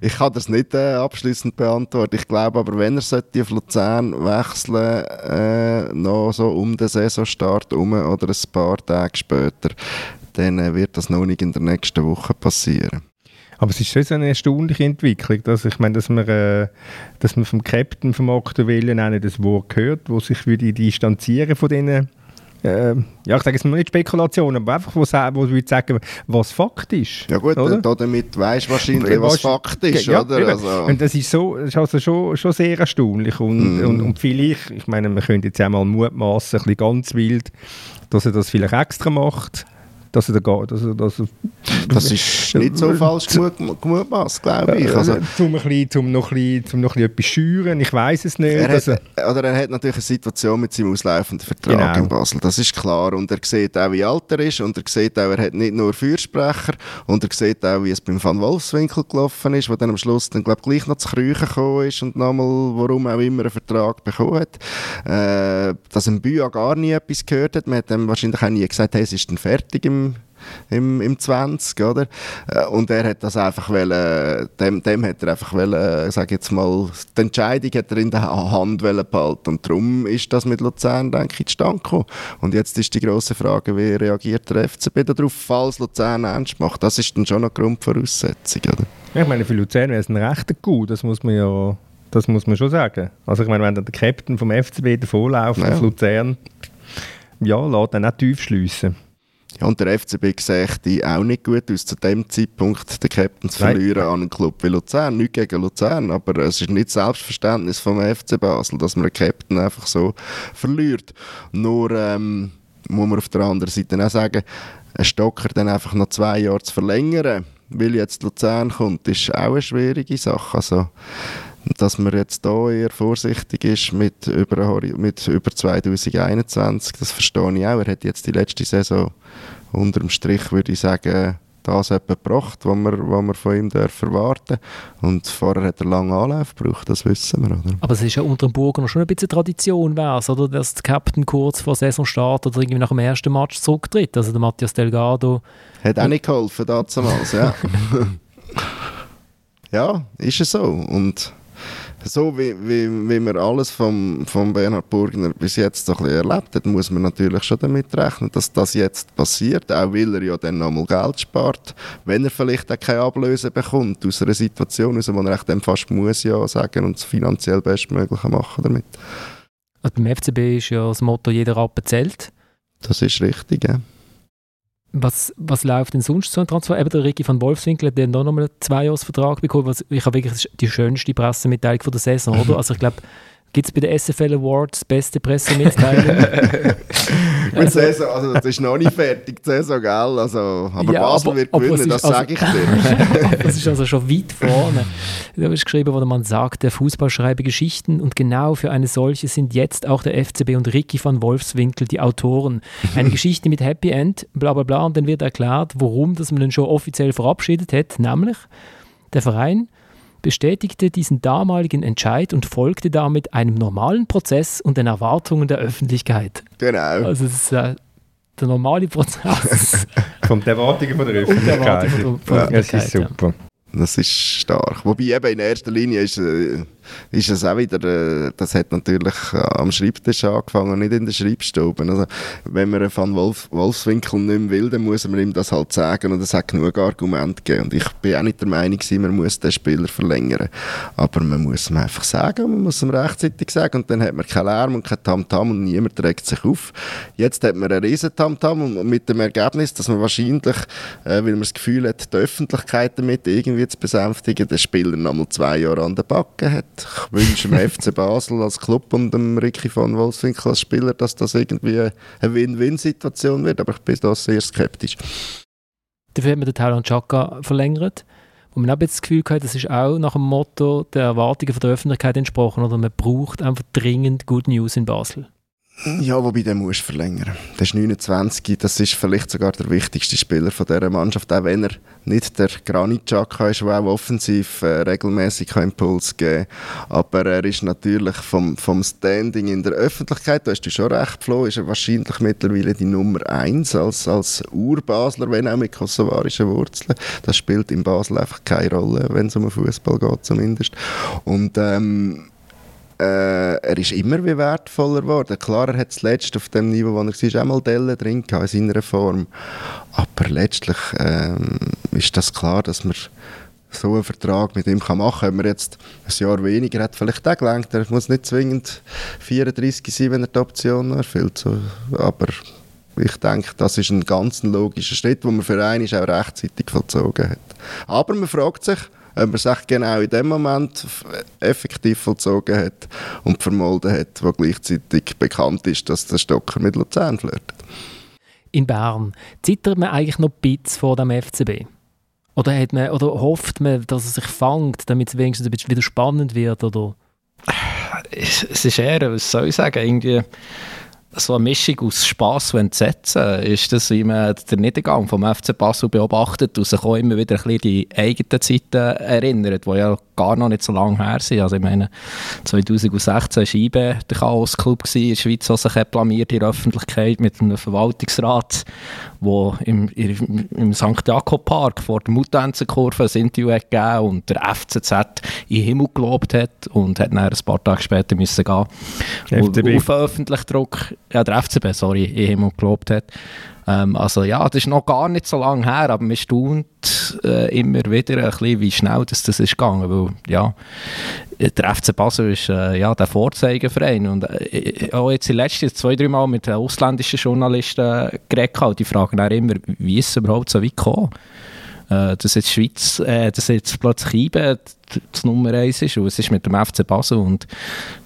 ich kann das nicht äh, abschließend beantworten. Ich glaube aber, wenn er sollte auf Luzern wechseln äh, noch so um den Saisonstart herum oder ein paar Tage später, dann äh, wird das noch nicht in der nächsten Woche passieren. Aber es ist schon so eine erstaunliche Entwicklung, dass ich meine, dass man, äh, dass man vom Captain, vom Aktuellen auch nicht das Wort hört, wo sich würde distanzieren von diesen äh, ja, ich sage jetzt mal nicht Spekulation, aber einfach, wo, wo würde sagen, was Fakt ist. Ja gut, oder? damit weisst du wahrscheinlich, was Fakt ist, ja, oder? Also. Und das ist, so, das ist also schon, schon sehr erstaunlich und, mm. und, und vielleicht, ich meine, man könnte jetzt einmal mutmaßen, ein bisschen ganz wild, dass er das vielleicht extra macht dass er da geht. Also, dass er, das ist nicht so falsch gemutmaßt, glaube ich. Also, zum, ein bisschen, zum, noch ein bisschen, zum noch ein bisschen etwas schüren, ich weiß es nicht. Er hat, oder er hat natürlich eine Situation mit seinem auslaufenden Vertrag genau. in Basel, das ist klar. Und er sieht auch, wie alt er ist und er sieht auch, er hat nicht nur Fürsprecher und er sieht auch, wie es beim Van Wolfswinkel gelaufen ist, wo dann am Schluss dann, glaub, gleich noch zu Krüchen gekommen ist und nochmal, warum auch immer, einen Vertrag bekommen hat. Äh, dass ein Büa gar nie etwas gehört hat, man hat ihm wahrscheinlich auch nie gesagt, hey, es ist dann fertig im im, im 20, oder? Äh, und er hat das einfach wollen, dem, dem hat er einfach wollen, sag jetzt mal, die Entscheidung hat er in der Hand behalten und darum ist das mit Luzern, denke ich, zustande gekommen. Und jetzt ist die große Frage, wie reagiert der FCB darauf, falls Luzern ernst macht? Das ist dann schon eine Grundvoraussetzung, oder? Ich meine, für Luzern wäre es ein rechter Gut, das muss man ja das muss man schon sagen. Also ich meine, wenn der Captain vom FCB davonläuft ja. auf Luzern, ja, lässt dann auch tief schliessen. Ja, und der FCB sieht auch nicht gut aus, zu dem Zeitpunkt den Captain zu verlieren an einen Club wie Luzern. Nicht gegen Luzern, aber es ist nicht Selbstverständnis vom FC Basel, dass man einen Captain einfach so verliert. Nur ähm, muss man auf der anderen Seite auch sagen, einen Stocker dann einfach noch zwei Jahre zu verlängern, weil jetzt Luzern kommt, ist auch eine schwierige Sache. Also, dass man jetzt da eher vorsichtig ist mit über, mit über 2021, das verstehe ich auch. Er hat jetzt die letzte Saison unterm Strich, würde ich sagen, das gebracht, was wir, was wir von ihm dürfen erwarten Und vorher hat er lange Anlauf gebraucht, das wissen wir. Oder? Aber es ist ja unter dem Burger schon ein bisschen Tradition, wär's, oder? dass der Captain kurz vor Saisonstart oder irgendwie nach dem ersten Match zurücktritt. Also der Matthias Delgado. Hat auch nicht geholfen damals, ja. ja, ist es so. Und so wie, wie, wie man alles vom, vom Bernhard Burgner bis jetzt so ein bisschen erlebt hat, muss man natürlich schon damit rechnen, dass das jetzt passiert, auch weil er ja dann nochmal Geld spart, wenn er vielleicht auch keine Ablöse bekommt aus einer Situation, aus der er echt fast muss ja sagen und das finanziell Bestmögliche machen damit. Also beim FCB ist ja das Motto «Jeder Rappen zählt». Das ist richtig, ja. Was, was läuft denn sonst so ein Transfer? Eben der Ricky van Wolfswinkel hat dann noch einen Zweijahresvertrag bekommen. Was, ich habe wirklich die schönste Pressemitteilung von der Saison, oder? Also ich glaube, Gibt es bei den SFL Awards beste Pressemitteilung? also, Saison, also das ist noch nicht fertig, die Saison, gell? Also, aber ja, Basel aber, wird gewinnen, das also, sage ich dir. das ist also schon weit vorne. Da ist geschrieben, wo man sagt, der Fußball schreibe Geschichten und genau für eine solche sind jetzt auch der FCB und Ricky van Wolfswinkel die Autoren. Eine Geschichte mit Happy End, bla bla bla, und dann wird erklärt, warum dass man den schon offiziell verabschiedet hat, nämlich der Verein bestätigte diesen damaligen Entscheid und folgte damit einem normalen Prozess und den Erwartungen der Öffentlichkeit. Genau. Also es ist äh, der normale Prozess. Von den Erwartungen von der und der Öffentlichkeit. Erwartungen von der Ja, es ist Öffentlichkeit. ja. super. Das ist stark. Wobei eben in erster Linie ist, äh, ist es auch wieder, äh, das hat natürlich äh, am Schreibtisch angefangen, nicht in der Schreibstube. Also, wenn man Van Wolf, Wolfswinkel nicht mehr will, dann muss man ihm das halt sagen und es hat genug Argumente gegeben. Und ich bin auch nicht der Meinung, man muss den Spieler verlängern. Aber man muss ihm einfach sagen, man muss ihm rechtzeitig sagen und dann hat man keinen Lärm und kein Tamtam und niemand regt sich auf. Jetzt hat man einen riesen Tamtam und mit dem Ergebnis, dass man wahrscheinlich, äh, weil man das Gefühl hat, die Öffentlichkeit damit irgendwie zu besänftigen, den Spieler noch mal zwei Jahre an der Backe hat. Ich wünsche dem FC Basel als Club und dem Ricky von Wolfswinkel als Spieler, dass das irgendwie eine Win-Win-Situation wird, aber ich bin da sehr skeptisch. Dafür hat man den Thailand Chaka verlängert. Wo man auch jetzt das Gefühl hat, das ist auch nach dem Motto der Erwartungen von der Öffentlichkeit entsprochen. Oder man braucht einfach dringend Good News in Basel. Ja, wobei, den musst du verlängern. Der ist 29, das ist vielleicht sogar der wichtigste Spieler von dieser Mannschaft, auch wenn er nicht der Granit ist, der auch offensiv äh, regelmäßig Impuls geben kann. Aber er ist natürlich vom, vom Standing in der Öffentlichkeit, da hast du schon recht, Flo, ist er wahrscheinlich mittlerweile die Nummer 1 als, als Urbasler, wenn auch mit kosovarischen Wurzeln. Das spielt in Basel einfach keine Rolle, wenn es um Fußball geht zumindest. Und ähm, äh, er ist immer wie wertvoller geworden. Klar, er hat zuletzt auf dem Niveau, wo er war, auch mal Dellen drin gehabt, in seiner Form. Aber letztlich ähm, ist das klar, dass man so einen Vertrag mit ihm machen kann. Wenn man jetzt ein Jahr weniger hat, vielleicht auch gelangt. Er muss nicht zwingend 34 sein, wenn er die Option erfüllt. So, aber ich denke, das ist ein ganz logischer Schritt, den man für einen auch rechtzeitig vollzogen hat. Aber man fragt sich, ob er sich genau in dem Moment effektiv vollzogen hat und vermolden hat, wo gleichzeitig bekannt ist, dass der Stocker mit Luzern flirtet. In Bern zittert man eigentlich noch ein bisschen vor dem FCB? Oder, hat man, oder hofft man, dass er sich fängt, damit es wenigstens ein bisschen wieder spannend wird? Oder? es es ist eher, was soll ich sagen, irgendwie so eine Mischung aus Spass und Entsetzen. Ist das, wie man den Niedergang vom FC Basel beobachtet und sich auch immer wieder ein bisschen die eigenen Zeiten erinnert, die ja gar noch nicht so lange her sind. Also ich meine, 2016 war IBE der Chaos-Club in der Schweiz, der sich blamiert in der Öffentlichkeit mit einem Verwaltungsrat, der im, im, im St. Jakob Park vor der Mutanzenkurve ein Interview hat gegeben und der FCZ in den Himmel gelobt hat und hat dann ein paar Tage später müssen gehen. Und FCB. auf öffentlichen Druck, ja der FCB, sorry, Himmel gelobt hat. Ähm, also ja, das ist noch gar nicht so lange her, aber man staunt äh, immer wieder ein bisschen, wie schnell das, das ist gegangen, weil ja, der FC Basel ist äh, ja, der Vorzeigeverein und äh, auch jetzt die letzten zwei, drei Mal mit ausländischen Journalisten geredet gehabt, die fragen auch immer, wie ist es überhaupt so weit gekommen? Äh, dass jetzt Schweiz, äh, dass jetzt plötzlich IBE das Nummer eins ist und es ist mit dem FC Basel und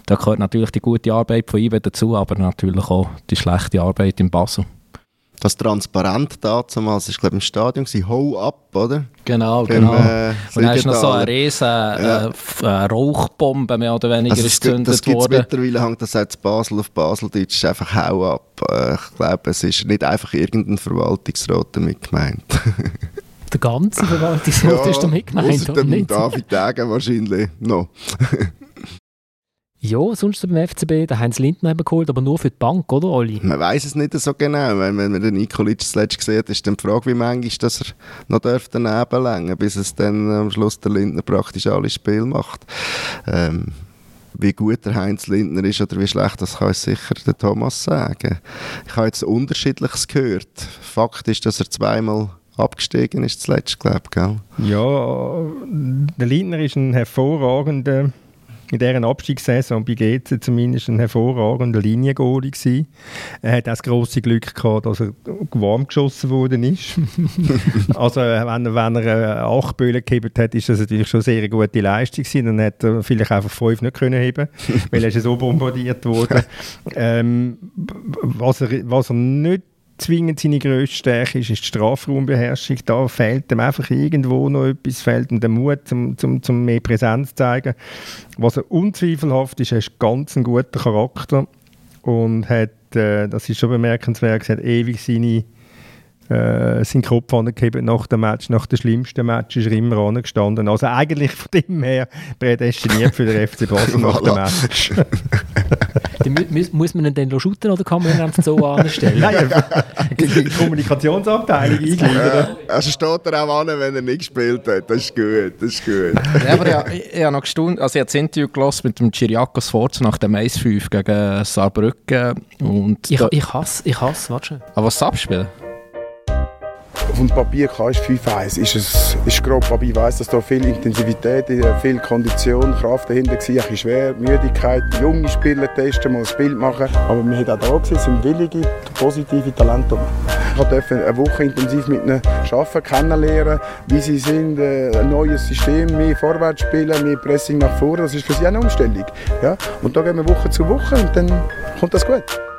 da gehört natürlich die gute Arbeit von IBE dazu, aber natürlich auch die schlechte Arbeit in Basel. Das transparent damals, ich glaube im Stadion, war Ho up, oder? Genau, Beim, genau. äh, und dann ist noch so eine riesen Ja. äh, F- äh, Rauchbombe mehr oder weniger Also ist das gezündet gibt es worden. mittlerweile, hängt das jetzt Basel auf Baseldeutsch, ist einfach Hau ab. Äh, Ich glaube, es ist nicht einfach irgendein Verwaltungsrat damit gemeint. Der ganze Verwaltungsrat ist damit gemeint, oder nicht? David Degen wahrscheinlich noch. Ja, sonst beim FCB, der Heinz Lindner wir geholt, aber nur für die Bank, oder Olli? Man weiß es nicht so genau. Wenn, wenn man den Nikolic zuletzt gesehen hat, ist dann die Frage, wie manchmal dass er noch daneben längen bis es dann am Schluss der Lindner praktisch alle Spiele macht. Ähm, wie gut der Heinz Lindner ist oder wie schlecht, das kann uns sicher der Thomas sagen. Ich habe jetzt Unterschiedliches gehört. Fakt ist, dass er zweimal abgestiegen ist zuletzt, glaube ich. Ja, der Lindner ist ein hervorragender, in deren Abstiegssaison bei GC zumindest ein hervorragender Liniengoalie gewesen. Er hat auch das grosse Glück gehabt, dass er warm geschossen worden ist. also äh, wenn er, wenn er äh, acht Böllen gehebt hat, ist das natürlich schon eine sehr gute Leistung gewesen. Dann hätte er vielleicht einfach fünf nicht können heben, weil er ist so bombardiert worden. ähm, was, er, was er nicht zwingend seine grösste Stärke ist, ist die Strafraumbeherrschung. Da fehlt ihm einfach irgendwo noch etwas, fehlt ihm der Mut, zum, zum, zum mehr Präsenz zu zeigen. Was er unzweifelhaft ist, er ist ganz ein guter Charakter und hat, äh, das ist schon bemerkenswert, er hat ewig seine äh, seinen Kopf angegeben nach dem Match, nach dem schlimmsten Match ist er immer angestanden. Also eigentlich von dem her prädestiniert für den FC Basel nach dem Match. muss, muss man ihn dann shooten oder kann man ihn einfach so anstellen? Nein, die Kommunikationsabteilung eingliedern. Ja, also steht er auch an, wenn er nicht gespielt hat. Das ist gut, das ist gut. ja, aber ja, ich, ich habe noch gestaunt, also ich habe das Interview gelassen mit dem Chiriakos Sforza nach dem 1-5 gegen Saarbrücken und... Ich, ich hasse, ich hasse, warte schon. Aber was das Abspielen? Auf dem Papier kannst du 5-1, ist es ist grob, aber ich weiss, dass da viel Intensivität, viel Kondition, Kraft dahinter war, ein bisschen schwer, Müdigkeit, junge Spieler testen, mal ein Bild machen. Aber wir haben auch da gesehen, es sind willige, positive Talente. Ich durfte eine Woche intensiv mit ihnen arbeiten, kennenlernen, wie sie sind, äh, ein neues System, mehr vorwärts spielen, mehr Pressing nach vorne, das ist für sie eine Umstellung. Ja? Und da gehen wir Woche zu Woche und dann kommt das gut.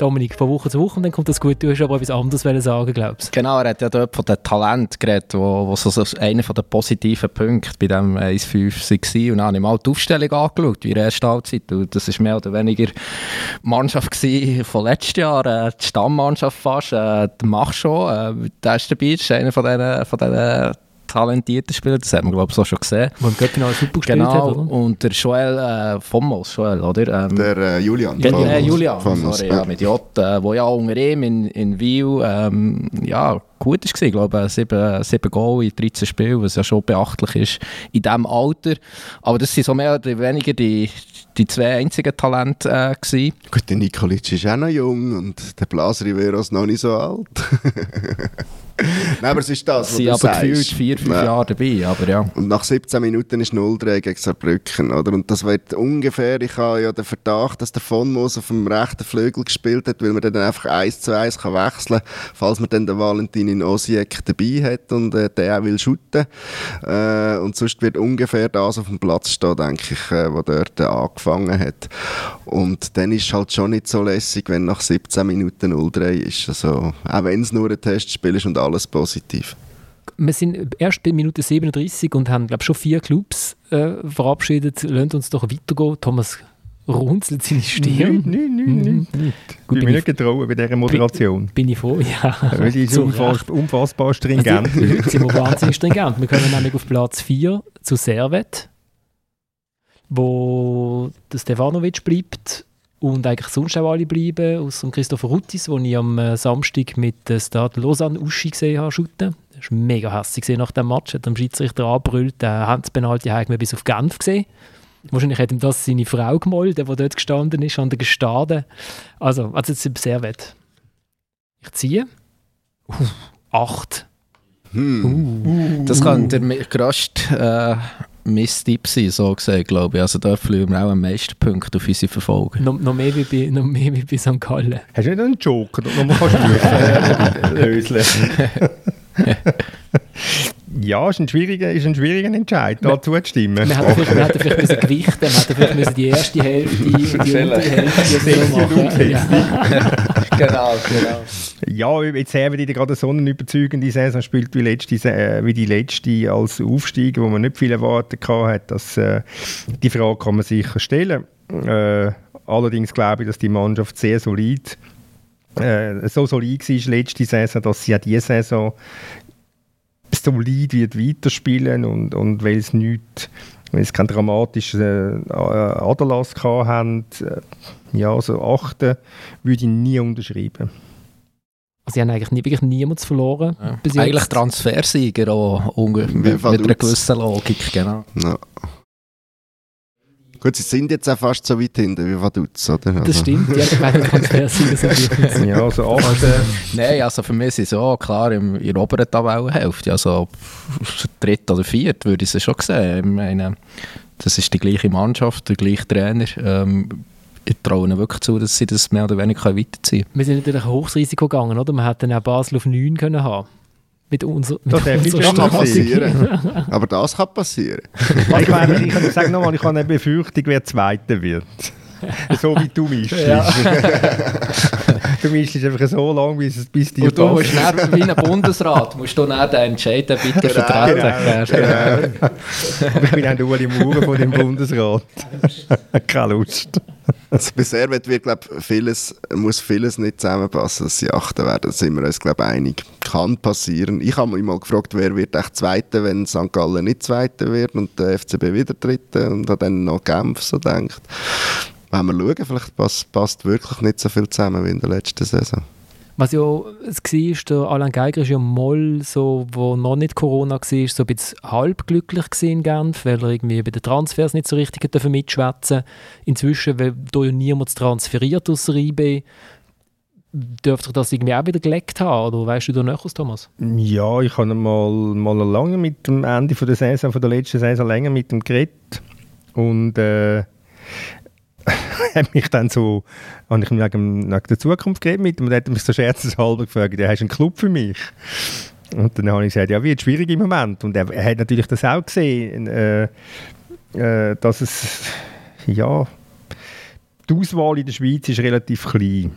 Dominik, von Woche zu Woche und dann kommt das gut. Du hast aber etwas anderes sagen, glaubst du? Genau, er hat ja dort von dem Talent geredet, wo, wo so, so einer der positiven Punkte bei dem 1-5 war. Und dann habe ich mal die Aufstellung angeschaut, wie er erste Halbzeit. Und das war mehr oder weniger die Mannschaft von letztem Jahr, äh, die Stammmannschaft fast. Äh, der Mach schon, äh, der ist das ist einer von diesen, von diesen talentierter Spieler, das haben wir glaube ich so schon gesehen. Wo im Göppfinale super gespielt genau, hat, oder? und der Joel äh, Fommos, Joel, oder? Ähm, Der äh, Julian. Ja, von- äh, Julian, von- sorry, ja, mit J, äh, wo ja unter ihm in, in Wiel ähm, ja, gut war. Ich glaube, sieben, sieben Goal in 13 Spielen, was ja schon beachtlich ist in diesem Alter. Aber das sind so mehr oder weniger die, die zwei einzigen Talente äh, gewesen. Gut, der Nikolic ist auch noch jung und der Blas Riveros noch nicht so alt. Nein, aber es ist das, was Sie du aber sagst. gefühlt vier, fünf Nein. Jahre dabei, aber ja. Und nach 17 Minuten ist 0-3 gegen Saarbrücken, oder? Und das wird ungefähr, ich habe ja den Verdacht, dass der von Moos auf dem rechten Flügel gespielt hat, weil man dann einfach 1 zu 1 kann wechseln kann, falls man dann den Valentin in Osijek dabei hat und äh, der auch will shooten. Äh, und sonst wird ungefähr das auf dem Platz stehen, denke ich, äh, wo dort äh, angefangen hat. Und dann ist es halt schon nicht so lässig, wenn nach 17 Minuten 0-3 ist. Also, auch wenn es nur ein Testspiel ist und alles positiv. Wir sind erst bei Minute 37 und haben, glaube schon vier Clubs äh, verabschiedet. Lasst uns doch weitergehen. Thomas runzelt seine Stirn. Nein, nein, nein, nein. Gut, Ich bin bin nicht getrauen bei dieser Moderation. Bin ich froh, ja. Weil die ist unfass, unfassbar stringent. Also, heute sind wir wahnsinnig stringent. Wir kommen nämlich auf Platz 4 zu Servet, wo der Stefanovic bleibt und eigentlich sonst auch alle bleiben, außer Christopher Ruttis, den ich am äh, Samstag mit der Stade Lausanne Uschi gesehen habe. shooten. Das war mega hässlich nach dem Match. Hat am Schiedsrichter angebrüllt, der Handpenalty haben wir bis auf Genf gesehen. Wahrscheinlich hat ihm das seine Frau gemolden, die dort gestanden ist, an der Gestade. Also, also jetzt ist Servet. Ich ziehe. Uh, acht. Hm. Das kann der mi- grösste äh, Misstipp sein, so gesagt, glaube ich. Also da verlieren wir auch am meisten Punkte auf unsere Verfolger. Noch, noch, mehr wie bei, noch mehr wie bei St. Gallen. Hast du nicht einen Joker, den du noch kannst lösen? Ja, ist ein schwieriger, ist ein schwieriger Entscheid, da zuzustimmen. Wir hätten vielleicht, wir hätten vielleicht müssen gewichten wir hätten vielleicht müssen die erste Hälfte und die untere Hälfte so machen. Ja. genau, genau. Ja, jetzt haben wir gerade so eine überzeugende Saison spielt wie, letzte, äh, wie die letzte als Aufsteiger, wo man nicht viel erwartet hat. Dass, äh, die Frage kann man sicher stellen. Äh, allerdings glaube ich, dass die Mannschaft sehr solid äh, so solid war letzte Saison, dass sie auch diese Saison solid wird weiterspielen und, und weil es nicht weil es keinen dramatischen äh, Aderlass gehabt haben, äh, ja, also achten würde ich nie unterschreiben. Also sie haben eigentlich nie, wirklich niemanden verloren. Ja. bis jetzt. Eigentlich Transfersieger auch, mit, mit einer gewissen Logik, genau. Ja. Gut, sie sind jetzt auch fast so weit hinten wie Vaduz, oder? Das Also- stimmt, ja, ich meine, Transfersieger sind bei uns. Ja, also achten. Nein, also für mich sind sie auch klar im, in der oberen Tabellenhälfte. Also dritt oder viert würde ich sie schon sehen. Ich meine, das ist die gleiche Mannschaft, der gleiche Trainer. Ähm, ich traue ihnen wirklich zu, dass sie das mehr oder weniger können weiterziehen Wir sind natürlich ein hohes Risiko gegangen, oder? Man hätte dann auch Basel auf 9 können haben. Mit, unser, mit Das unserer kann passieren. Aber das kann passieren. ich, meine, ich, ich sage nochmal, ich habe eine Befürchtung, wer Zweiter wird. So wie du mischst. Ja. Du mischst einfach so lange, bis, es- bis die Und du musst dann, wie ein Bundesrat, musst du dann den Entscheid bitte vertreten. Genau. Aber ich bin auch der Uli Maurer von dem Bundesrat. Keine Lust. Also bisher wird, wird glaub, vieles, muss vieles nicht zusammenpassen, dass sie achten werden. Da sind wir uns glaub, einig. Kann passieren. Ich habe mich mal gefragt, wer wird echt Zweiter, wenn St. Gallen nicht Zweiter wird und der FCB wieder Dritter und dann noch Genf so denkt. Wenn wir schauen, vielleicht passt, passt wirklich nicht so viel zusammen wie in der letzten Saison. Was ja es war, der Alain Geiger ist ja mal so, wo noch nicht Corona war, so ein bisschen halbglücklich in Genf, weil er irgendwie bei den Transfers nicht so richtig mitschwätzen. Inzwischen, weil da ja niemand transferiert der IB, dürfte das irgendwie auch wieder geleckt haben, oder weißt du da näher, Thomas? Ja, ich habe mal, mal lange mit dem Ende von der Saison, von der letzten Saison länger mit dem geredet. Und äh, hat mich dann so, habe ich wegen, wegen der Zukunft geredet mit ihm und hat mich so scherzeshalber gefragt, ja, hast du einen Club für mich? Und dann habe ich gesagt, ja, wird schwierig im Moment. Und er, er hat natürlich das auch gesehen, äh, äh, dass es, ja, die Auswahl in der Schweiz ist relativ klein.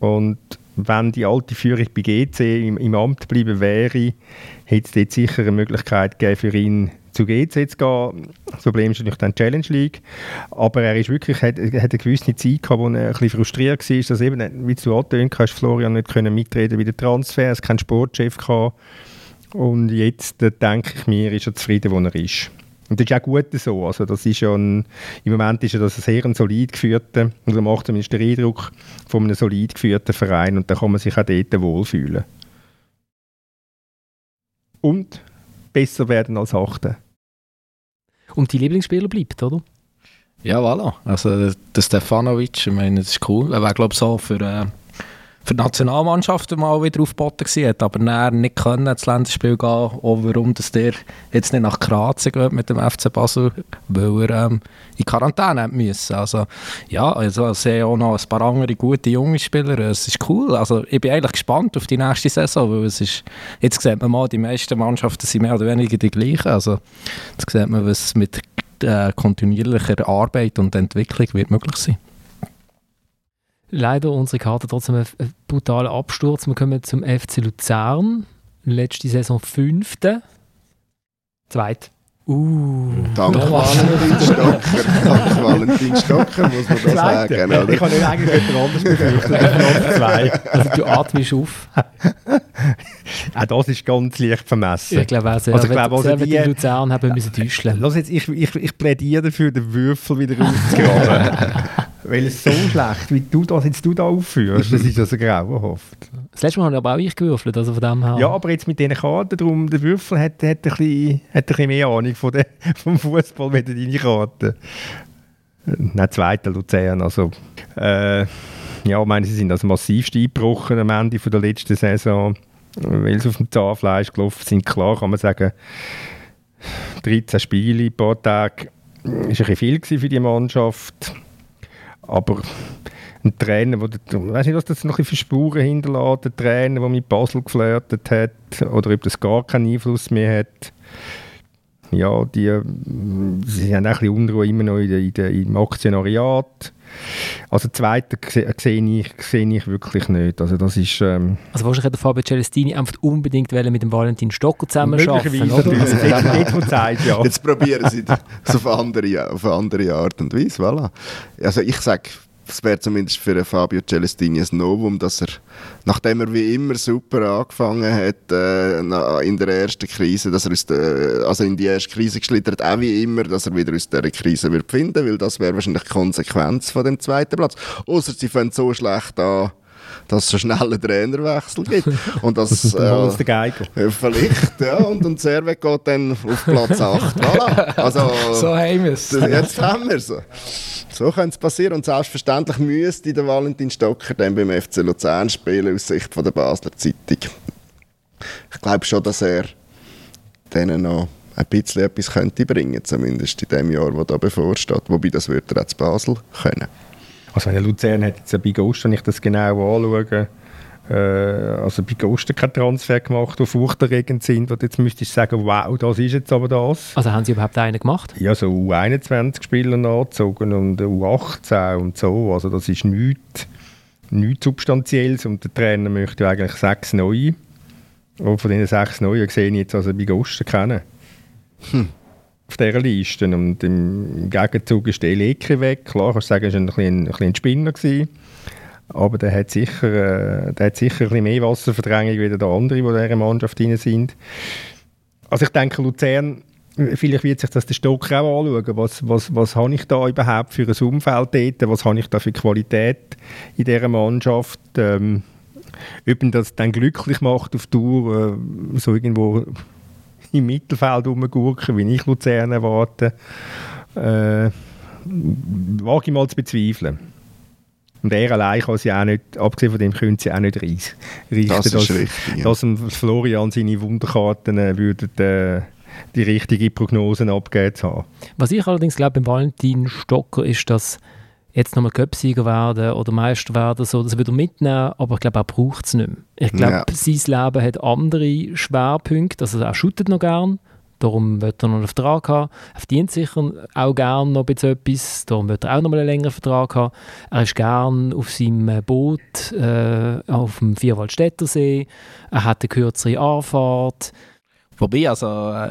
Und wenn die alte Führung bei GC im, im Amt bleiben wäre, hätte es dort sicher eine Möglichkeit gegeben für ihn, zu GC zu gehen. Das Problem ist natürlich dann die Challenge League. Aber er ist wirklich, hat, hat eine gewisse Zeit gehabt, wo er ein bisschen frustriert war, dass eben, wie du angetönt hast, Florian nicht können mitreden bei den Transfers, keinen Sportchef gehabt. Und jetzt, äh, denke ich mir, ist er zufrieden, wo er ist. Und das ist auch gut so. Also das ist ja ein, Im Moment ist er das ein sehr solid geführter, oder macht zumindest den Eindruck von einem solid geführten Verein und da kann man sich auch dort wohlfühlen. Und besser werden als Achte. Und die Lieblingsspieler bleibt, oder? Ja, voilà. Also der Stefanovic, ich meine, das ist cool. Er wäre, glaube ich, so für, äh, für die Nationalmannschaft mal wieder aufgeboten hat aber dann nicht können ins Länderspiel gehen, auch warum dass der jetzt nicht nach Kroatien geht mit dem FC Basel, weil er ähm, in Quarantäne müssen. Also ja, also ich sehe auch noch ein paar andere gute junge Spieler, es ist cool. Also ich bin eigentlich gespannt auf die nächste Saison, weil es ist, jetzt sieht man mal, die meisten Mannschaften sind mehr oder weniger die gleichen. Also jetzt sieht man, was mit äh, kontinuierlicher Arbeit und Entwicklung wird möglich sein leider unsere Karte trotzdem ein brutaler Absturz. Wir kommen zum FC Luzern. Letzte Saison fünfte. Zweit. Uh, Dank Valentin Stocker. Dank Valentin Stocker, muss man da sagen. Oder? Ich habe nicht eigentlich etwas anderes befürchtet. zwei. Also du atmest auf. Auch das ist ganz leicht vermessen. Ich glaube auch sehr. Also, ich glaube, also die, die Luzern haben müssen täuschen. Lass jetzt, ich, ich, ich plädiere dafür, den Würfel wieder rauszugraben. Weil es so schlecht, wie du das jetzt du da aufführst, das ist also grauenhaft. Das letzte Mal habe aber auch ich gewürfelt, also von dem her. Ja, aber jetzt mit diesen Karten, darum, der Würfel hat, hat, ein, bisschen, hat ein bisschen mehr Ahnung von der, vom Fußball mit deine Karten. Nein, zweiter Luzern, also äh, ja, ich meine, sie sind also massivst eingebrochen am Ende von der letzten Saison, weil sie auf dem Zahnfleisch gelaufen sind. Klar kann man sagen, 13 Spiele, ein paar Tage, war ein bisschen viel für die Mannschaft. Aber ein Trainer, wo ich weiß nicht, was das noch für Spuren hinterlässt, ein Trainer, der mit Basel geflirtet hat, oder ob das gar keinen Einfluss mehr hat. Ja, die, sie haben auch ein bisschen Unruhe immer noch in der, in der, im Aktionariat. Also zweite sehe ich, sehe ich wirklich nicht. Also das ist... Ähm also wahrscheinlich hat der Fabio Celestini einfach unbedingt mit dem Valentin Stocker zusammenarbeiten oder? Also jetzt, Zeit, ja. jetzt probieren sie es auf, andere, auf eine andere Art und Weise. Voilà. Also ich sage es wäre zumindest für Fabio Celestini ein Novum, dass er, nachdem er wie immer super angefangen hat äh, in der ersten Krise, dass er aus der, also in die erste Krise geschlittert, auch wie immer, dass er wieder aus dieser Krise wird finden, weil das wäre wahrscheinlich die Konsequenz von dem zweiten Platz. Außer sie fangen so schlecht an, dass es so schnell einen Trainerwechsel gibt. Und das, äh, der Geiger. Vielleicht, ja. Und, und Servet geht dann auf Platz 8. Voilà. Also, so haben wir es. Jetzt haben wir es. So könnte es passieren. Und selbstverständlich müsste der Valentin Stocker dann beim FC Luzern spielen, aus Sicht von der Basler Zeitung. Ich glaube schon, dass er denen noch ein bisschen etwas könnte bringen zumindest in dem Jahr, das da bevorsteht. Wobei, das würde er auch zu Basel können. Also wenn Luzern hat jetzt bei Ghost, wenn ich das genau anschaue, äh, also bei Ghost keinen Transfer gemacht, die furchterregend sind, wo jetzt müsstest du sagen, wow, das ist jetzt aber das. Also haben sie überhaupt einen gemacht? Ja, so U21-Spieler nachgezogen und U18 und so, also das ist nichts, nichts Substanzielles und der Trainer möchte eigentlich sechs neue. Und von diesen sechs neuen sehe ich jetzt also bei Ghost kennen. Hm. Auf dieser Liste. Und im Gegenzug ist der Eleke weg. Klar, kannst du sagen, er war ein, ein, ein Spinner. Gewesen. Aber der hat, sicher, äh, der hat sicher ein bisschen mehr Wasserverdrängung wie der andere, die in dieser Mannschaft drin sind. Also ich denke, Luzern, vielleicht wird sich das der Stocker auch anschauen. Was, was, was habe ich da überhaupt für ein Umfeld dort? Was habe ich da für Qualität in dieser Mannschaft? Ähm, ob ihn das dann glücklich macht auf Tour, äh, so irgendwo im Mittelfeld rumgurken, wie ich Luzern erwarte, äh, wage ich mal zu bezweifeln. Und er allein kann sie auch nicht, abgesehen von dem, können sie auch nicht reichen. Das ist dass, richtig, ja. dass Florian seine Wunderkarten äh, würde äh, die richtige Prognosen abgeben zu haben. Was ich allerdings glaube beim Valentin Stocker ist, dass jetzt nochmal Köpsieger werden oder Meister werden, so, das wieder mitnehmen, aber ich glaube, er braucht es nicht mehr. Ich glaube, Ja. sein Leben hat andere Schwerpunkte, also er shootet noch gern, darum wird er noch einen Vertrag haben. Er verdient sicher auch gern noch etwas, darum wird er auch noch mal einen längeren Vertrag haben. Er ist gern auf seinem Boot äh, auf dem Vierwaldstättersee, er hat eine kürzere Anfahrt, Wobei, also,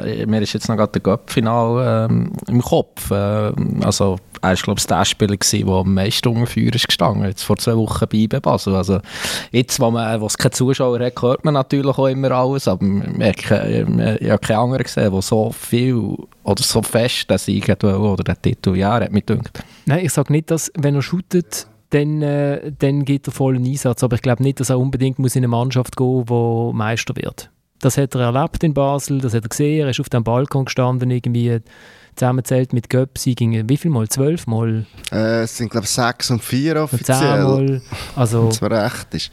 äh, mir ist jetzt noch gerade der Cup-Final ähm, im Kopf. Äh, also, er war, glaube ich, der Spieler, gewesen, der am meisten unter Feuer ist gestanden. Jetzt vor zwei Wochen bei IB Basel. Also, jetzt, wo es keine Zuschauer hat, hört man natürlich auch immer alles. Aber ich habe keinen anderen gesehen, der so viel oder so fest den Sieg hat oder den Titel. Ja, er hat mich gedacht. Nein, ich sage nicht, dass wenn er shootet, dann, äh, dann gibt er vollen Einsatz. Aber ich glaube nicht, dass er unbedingt muss in eine Mannschaft gehen muss, die Meister wird. Das hat er erlebt in Basel, das hat er gesehen. Er ist auf dem Balkon gestanden, irgendwie zusammenzählt mit Göpsi, ging wie viel Mal? Zwölf Mal? Äh, es sind, glaube ich, sechs und vier Zehn offiziell. Mal? Also, mir recht ist.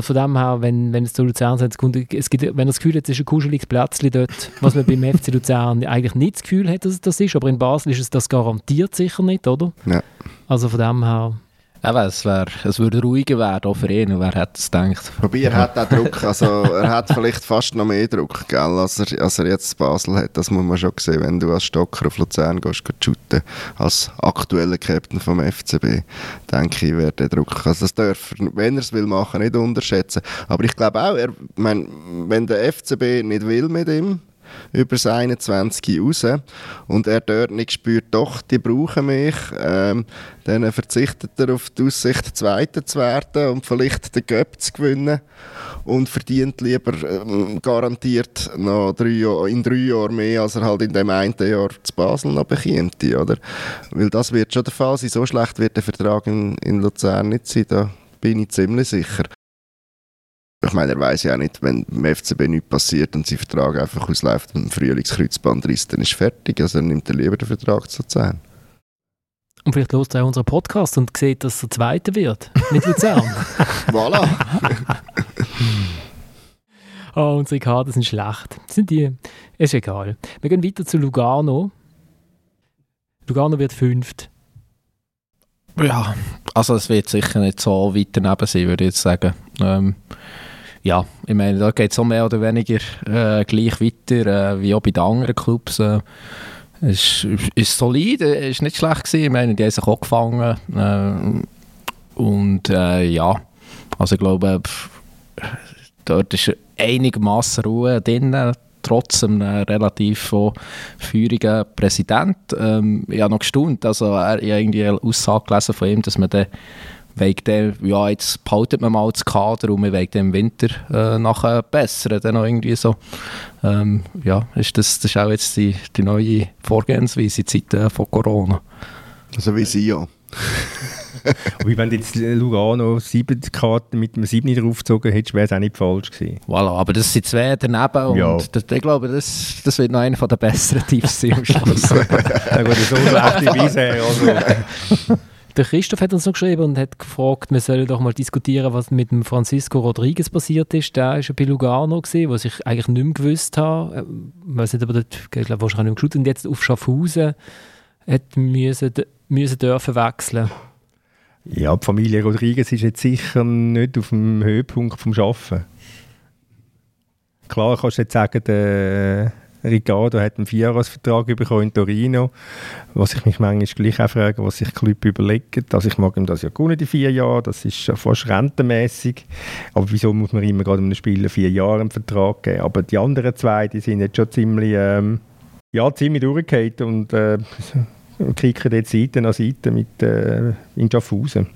von dem her, wenn, wenn es zu Luzern sind, es kommt- es gibt, wenn er das Gefühl hat, es ist ein kuscheliges Plätzchen dort, was man beim FC Luzern eigentlich nicht das Gefühl hat, dass es das ist, aber in Basel ist es das garantiert sicher nicht, oder? Ja. Also von dem her... Eben, es, wär, es würde ruhiger werden, auch für ihn. Wer hätte es gedacht? Wobei, er hat auch Druck, also er hat vielleicht fast noch mehr Druck, gell, als, er, als er jetzt Basel hat. Das muss man schon sehen, wenn du als Stocker auf Luzern gehst, gehst shooten, als aktueller Captain vom FCB, denke ich, wäre der Druck, also das darf er, wenn er es will machen, nicht unterschätzen. Aber ich glaube auch, er, mein, wenn der FCB nicht will mit ihm, über das 21 raus und er dort nicht spürt, doch, die brauchen mich, ähm, dann verzichtet er auf die Aussicht, Zweiter zu werden und vielleicht den Göpp zu gewinnen und verdient lieber ähm, garantiert noch drei Jahr, in drei Jahren mehr, als er halt in dem einen Jahr zu Basel noch bekäme, oder? Weil das wird schon der Fall sein, so schlecht wird der Vertrag in, in Luzern nicht sein, da bin ich ziemlich sicher. Ich meine, er weiß ja auch nicht, wenn dem FCB nichts passiert und sein Vertrag einfach ausläuft und im Frühlingskreuzbandriss, dann ist fertig. Also er nimmt er lieber den Vertrag zu Luzern. Und vielleicht hört er auch unseren Podcast und sieht, dass er Zweiter wird mit Luzern. Voilà! oh, unsere Karten sind schlecht. Sind die? Ist egal. Wir gehen weiter zu Lugano. Lugano wird fünft. Ja, also es wird sicher nicht so weit daneben sein, würde ich jetzt sagen. Ähm, ja, ich meine, da geht es auch mehr oder weniger äh, gleich weiter äh, wie auch bei den anderen Clubs. Äh, es ist, ist solide, ist nicht schlecht gewesen. Ich meine, die haben sich auch gefangen. Äh, und äh, ja, also ich glaube, pff, dort ist einigermaßen Ruhe drin, trotz einem relativ feurigen Präsident. Ähm, ich habe noch gestaunt, also er, ich habe irgendwie eine Aussage gelesen von ihm, dass man dann wegen dem, ja, jetzt behaltet man mal das Kader und wir wegen dem im Winter äh, nachher bessern, dann noch irgendwie so. Ähm, ja, ist das, das ist auch jetzt die, die neue Vorgehensweise in Zeiten von Corona. Also wie sie ja. Wie wenn du jetzt Lugano sieben Karten mit einem 7 draufgezogen hättest, wäre es auch nicht falsch gewesen. Voilà, aber das sind zwei daneben und Ja. das, ich glaube, das, das wird noch einer der besseren Teams sein am Schluss. Na gut, so schlecht wie bisher. Also. Der Christoph hat uns noch geschrieben und hat gefragt, wir sollen doch mal diskutieren, was mit dem Francisco Rodriguez passiert ist. Der war ja bei Lugano, gewesen, was ich eigentlich nicht mehr gewusst habe. Ich weiß nicht, aber dort, ich glaube, wahrscheinlich nicht mehr geschaut. Und jetzt auf Schaffhausen hat müssen, müssen dürfen wechseln. Ja, die Familie Rodriguez ist jetzt sicher nicht auf dem Höhepunkt vom Arbeiten. Klar kannst du jetzt sagen, der Ricardo hat einen Vierjahresvertrag bekommen in Torino, was ich mich manchmal gleich auch frage, was sich Club überlegen. Also ich mag ihm das ja gut nicht, die vier Jahre, das ist fast rentenmäßig. Aber wieso muss man immer gerade einem Spieler vier Jahre einen Vertrag geben? Aber die anderen zwei, die sind jetzt schon ziemlich, ähm, Ja, ziemlich durchgehend und äh, kicken jetzt Seite an Seite mit äh, in Schaffhausen.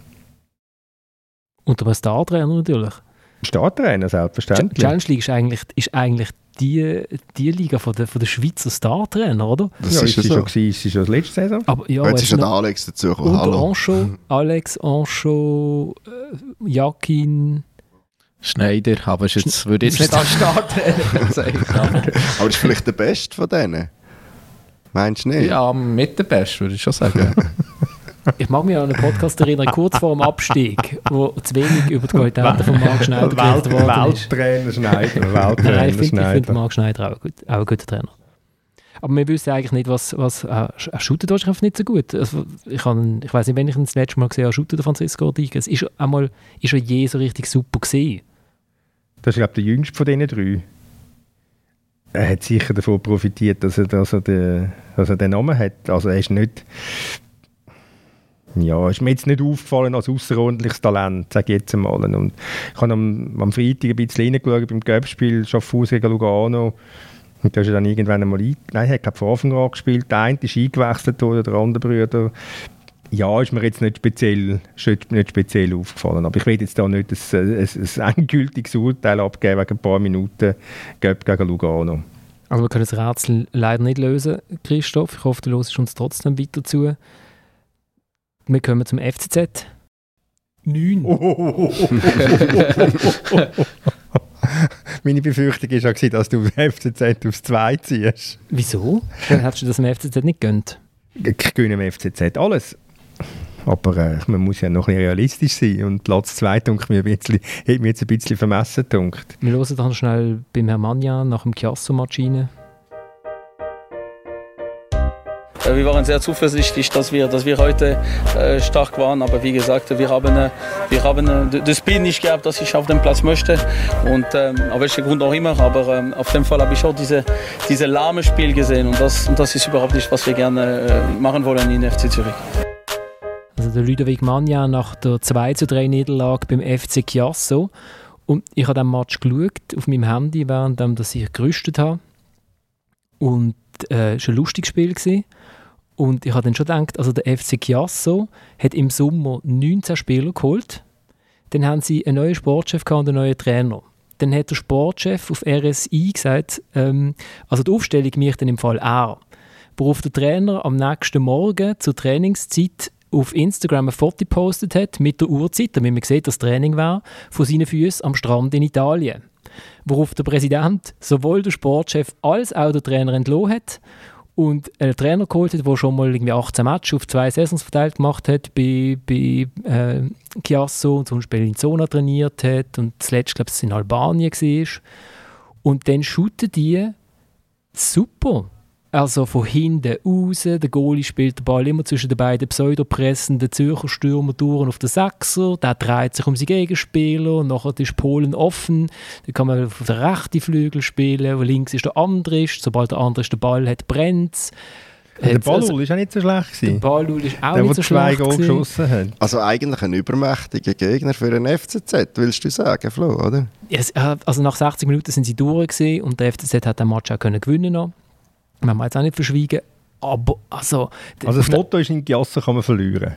Unter einem Star-Trainer natürlich. Starttrainer, selbstverständlich. Challenge League ist eigentlich, ist eigentlich die, die Liga von der, von der Schweizer Star-Trainer, oder? Das ja, ist ist, so. schon, gewesen, ist schon das letzte Saison. Aber ja, Jetzt ist ja der Alex dazugekommen. unter Hallo. Ancho, Alex, Ancho, äh, Jakin. Schneider, aber ist jetzt, würde ich jetzt nicht als Starttrainer sagen. aber- Aber ist vielleicht der Beste von denen? Meinst du nicht? Ja, mit der Beste, würde ich schon sagen. Ich mag mich an einen Podcast erinnern, kurz vor dem Abstieg, wo zu wenig über die Qualitäten von Marc Schneider geredet worden ist. Welttrainer Schneider. Nein, Welttrainer ich finde ich Schneider. find Marc Schneider auch, gut, auch ein guter Trainer. Aber wir wissen eigentlich nicht, was. was er er shootet wahrscheinlich nicht so gut. Also ich, ich weiß nicht, wenn ich ihn das letzte Mal gesehen habe, shootet der Francisco Rodriguez. Ist einmal ist er je so richtig super gesehen? Das ist, glaube ich, der jüngste von diesen drei. Er hat sicher davon profitiert, dass er, dass er, den, dass er den Namen hat. Also er ist nicht... Ja, ist mir jetzt nicht aufgefallen als außerordentliches Talent, sage ich jetzt einmal. Und ich habe am, am Freitag ein bisschen reingeschaut beim Göppspiel, Schaffhausen gegen Lugano. Und da ist er dann irgendwann einmal ein... Nein, er hat von Anfang an gespielt. Der eine ist eingewechselt worden, der andere Brüder. Ja, ist mir jetzt nicht speziell, nicht speziell aufgefallen. Aber ich will jetzt da nicht ein, ein, ein endgültiges Urteil abgeben wegen ein paar Minuten Göpp gegen Lugano. Also wir können das Rätsel leider nicht lösen, Christoph. Ich hoffe, du hörst uns trotzdem weiter zu. Wir kommen zum FCZ. 9. Meine Befürchtung war ja, dass du FCZ aufs 2 ziehst. Wieso? Dann hättest du das dem FCZ nicht gönnt. Ich gönne dem FCZ alles. Aber äh, man muss ja noch ein bisschen realistisch sein. Und Platz 2 dunkt mir ein bisschen, hat mir jetzt ein bisschen vermessen dunkt. Wir hören dann schnell beim Herrn Manja nach dem Chiasso-Match Wir waren sehr zuversichtlich, dass wir, dass wir heute äh, stark waren. Aber wie gesagt, wir haben, äh, wir haben äh, das Spiel nicht gehabt, das ich auf dem Platz möchte. Und ähm, auf welchen Grund auch immer. Aber ähm, auf dem Fall habe ich auch diese, diese lahme Spiel gesehen. Und das, und das ist überhaupt nicht, was wir gerne äh, machen wollen in FC Zürich. Also der Ludovic Magna nach der 2 zu 3 Niederlage beim FC Chiasso. Und ich habe den Match geschaut auf meinem Handy, während dass ich gerüstet habe. Und äh, es war ein lustiges Spiel. Gewesen. Und ich habe dann schon gedacht, also der FC Chiasso hat im Sommer 19 Spieler geholt. Dann haben sie einen neuen Sportchef und einen neuen Trainer. Dann hat der Sportchef auf RSI gesagt, ähm, also die Aufstellung mich dann im Fall er. Worauf der Trainer am nächsten Morgen zur Trainingszeit auf Instagram ein Foto gepostet hat mit der Uhrzeit, damit man sieht, dass das Training war, von seinen Füßen am Strand in Italien. Worauf der Präsident sowohl der Sportchef als auch der Trainer entlohnt hat und einen Trainer geholt hat, der schon mal irgendwie 18 Matches auf zwei Saisons verteilt gemacht hat bei, bei äh, Chiasso und zum Beispiel in Zona trainiert hat und zuletzt, glaube ich, in Albanien war. Und dann shooten die super. Also von hinten raus, der Goalie spielt den Ball immer zwischen den beiden pseudopressenden Zürcher Stürmer durch auf den Sechser, der dreht sich um seinen Gegenspieler, nachher ist Polen offen, dann kann man auf den rechten Flügel spielen, wo links ist der andere, ist. sobald der andere den Ball hat, brennt es. Der Ballul ist auch nicht so schlecht. Der Gewesen. Ballul ist auch Der, nicht der so zwei schlecht Goal gewesen. geschossen hat. Also eigentlich ein übermächtiger Gegner für einen FCZ, willst du sagen, Flo, oder? Äh, also nach 60 Minuten sind sie durch und der FCZ hat den Match auch können gewinnen noch. Man muss jetzt auch nicht verschwiegen. Aber also, Also das Motto ist, in Giasso kann man verlieren.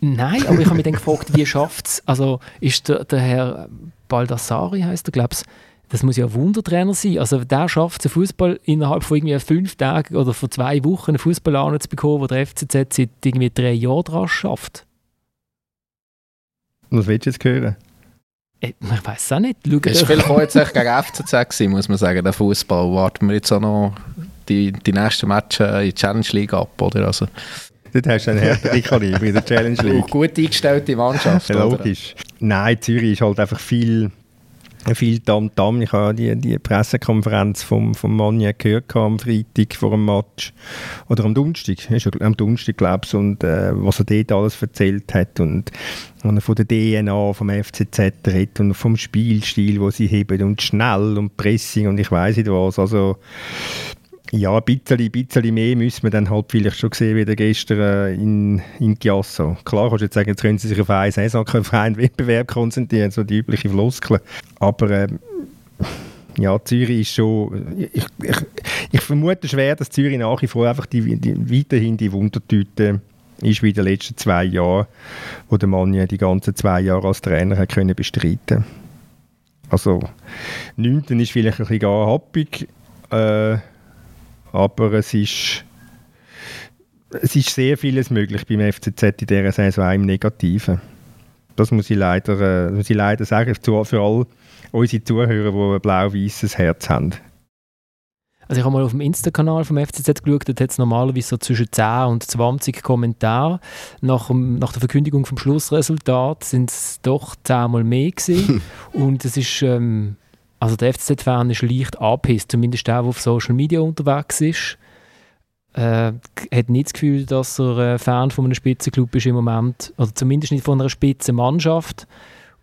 Nein, aber ich habe mich dann gefragt, wie schafft es? Also ist der, der Herr Baldassari, heißt er, glaube ich, das muss ja ein Wundertrainer sein. Also der schafft es, Fußball innerhalb von irgendwie fünf Tagen oder von zwei Wochen einen Fußball zu bekommen, wo der FCZ seit irgendwie drei Jahren dran schafft. Was willst du jetzt hören? Ich, ich weiß es auch nicht. Schau Es war vielleicht auch jetzt gegen FCZ, gewesen, muss man sagen, der Fußball. Warten wir jetzt auch noch die, die nächsten Matches in der Challenge League ab, oder? Also, Dort hast du einen härteren Kaliber in der Challenge League. auch gut eingestellte Mannschaft, Ja, oder? logisch. Nein, Zürich ist halt einfach viel, viel Tamtam. Ich habe die, die Pressekonferenz vom, vom Manja gehört am Freitag vor dem Match. Oder am Donnerstag, am Donnerstag, glaube ich. Und äh, was er dort alles erzählt hat. Und wenn er von der DNA vom FCZ redet und vom Spielstil, wo sie heben und schnell und Pressing und ich weiß nicht was. Also ja, ein bisschen, bisschen mehr müssen wir dann halt vielleicht schon sehen, wie gestern äh, in, in Chiasso. Klar kannst du jetzt sagen, jetzt können sie sich auf eine Saison, auf einen Wettbewerb konzentrieren, so die übliche Floskel. Aber ähm, ja, Zürich ist schon... Ich, ich, ich vermute schwer, dass Zürich nach wie vor einfach die, die, weiterhin die Wundertüte ist wie in den letzten zwei Jahren, wo der Mann ja die ganzen zwei Jahre als Trainer hat können bestreiten Also, 9. ist vielleicht ein bisschen happig, äh, aber es ist, es ist sehr vieles möglich beim FCZ in dieser Saison, auch im Negativen. Das muss ich leider, äh, muss ich leider sagen, für alle unsere Zuhörer, die ein blau-weißes Herz haben. Also ich habe mal auf dem Insta-Kanal vom FCZ geschaut, dort hat es normalerweise so zwischen 10 und 20 Kommentare. Nach, nach der Verkündigung vom Schlussresultat sind es doch 10 Mal mehr gewesen. und es ist, ähm, also der FCZ-Fan ist leicht angepisst, zumindest der, der auf Social Media unterwegs ist. Äh, hat nicht das Gefühl, dass er äh, Fan von einem Spitzenclub ist im Moment, oder zumindest nicht von einer Spitzenmannschaft.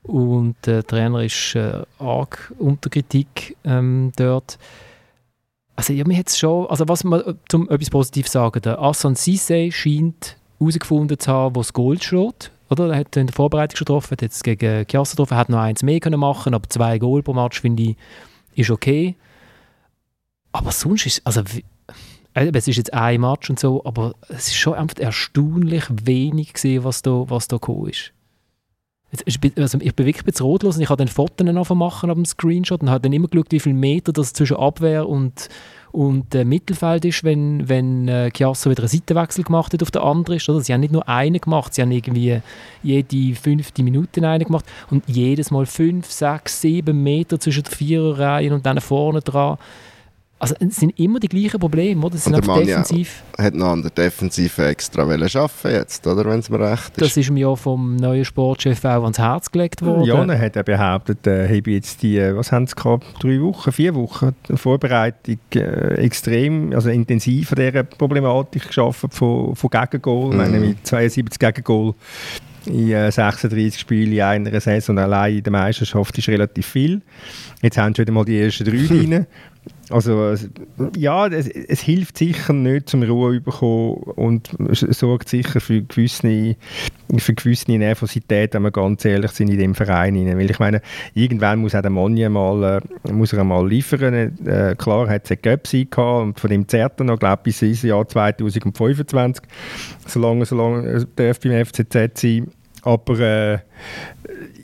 Und äh, der Trainer ist äh, arg unter Kritik ähm, dort. Also ja, mir jetzt schon, also was man zum etwas Positives sagen, der Assan Sisse scheint herausgefunden zu haben, wo das Gold steht. Oder? Er hat in der Vorbereitung schon getroffen, hat jetzt gegen Chiasa getroffen, hat noch eins mehr können machen, aber zwei Goal pro Match finde ich ist okay. Aber sonst ist also es ist jetzt ein Match und so, aber es ist schon einfach erstaunlich wenig gesehen, was da was da gekommen ist. Also ich bin wirklich ein bisschen rotlos und ich habe dann Fotos machen auf dem Screenshot und habe dann immer geschaut, wie viele Meter das zwischen Abwehr und, und äh, Mittelfeld ist, wenn, wenn äh, Chiasso wieder einen Seitenwechsel gemacht hat auf der anderen. Oder? Sie haben nicht nur einen gemacht, sie haben irgendwie jede fünfte Minute einen gemacht und jedes Mal fünf, sechs, sieben Meter zwischen der Viererreihe und dann vorne dran. Also es sind immer die gleichen Probleme, oder? Es sind einfach defensiv. Ja, hat noch an der Defensive extra arbeiten jetzt, oder? Wenn es mir recht ist. Das ist mir ja vom neuen Sportchef auch ans Herz gelegt worden. Ja, er hat er behauptet, äh, habe jetzt die, äh, was haben sie gehabt, drei Wochen, vier Wochen Vorbereitung äh, extrem, also intensiv an dieser Problematik geschaffen von, von Gegengol. Mhm. Ich meine, mit 72 Gegengol in 36 äh, Spielen in einer Saison allein in der Meisterschaft ist relativ viel. Jetzt haben sie wieder mal die ersten drei drin. Also ja, es, es, hilft sicher nicht zum Ruhe bekommen und sorgt sicher für gewisse, für gewisse Nervosität, wenn wir ganz ehrlich sind, in dem Verein. Rein. Weil ich meine, irgendwann muss auch der Monje mal, äh, muss er mal liefern. Äh, klar hat es ein Göpsi gehabt und von dem zerrt er noch, glaube ich, bis ins Jahr 2025, solange, er darf beim FCZ sein. Aber äh,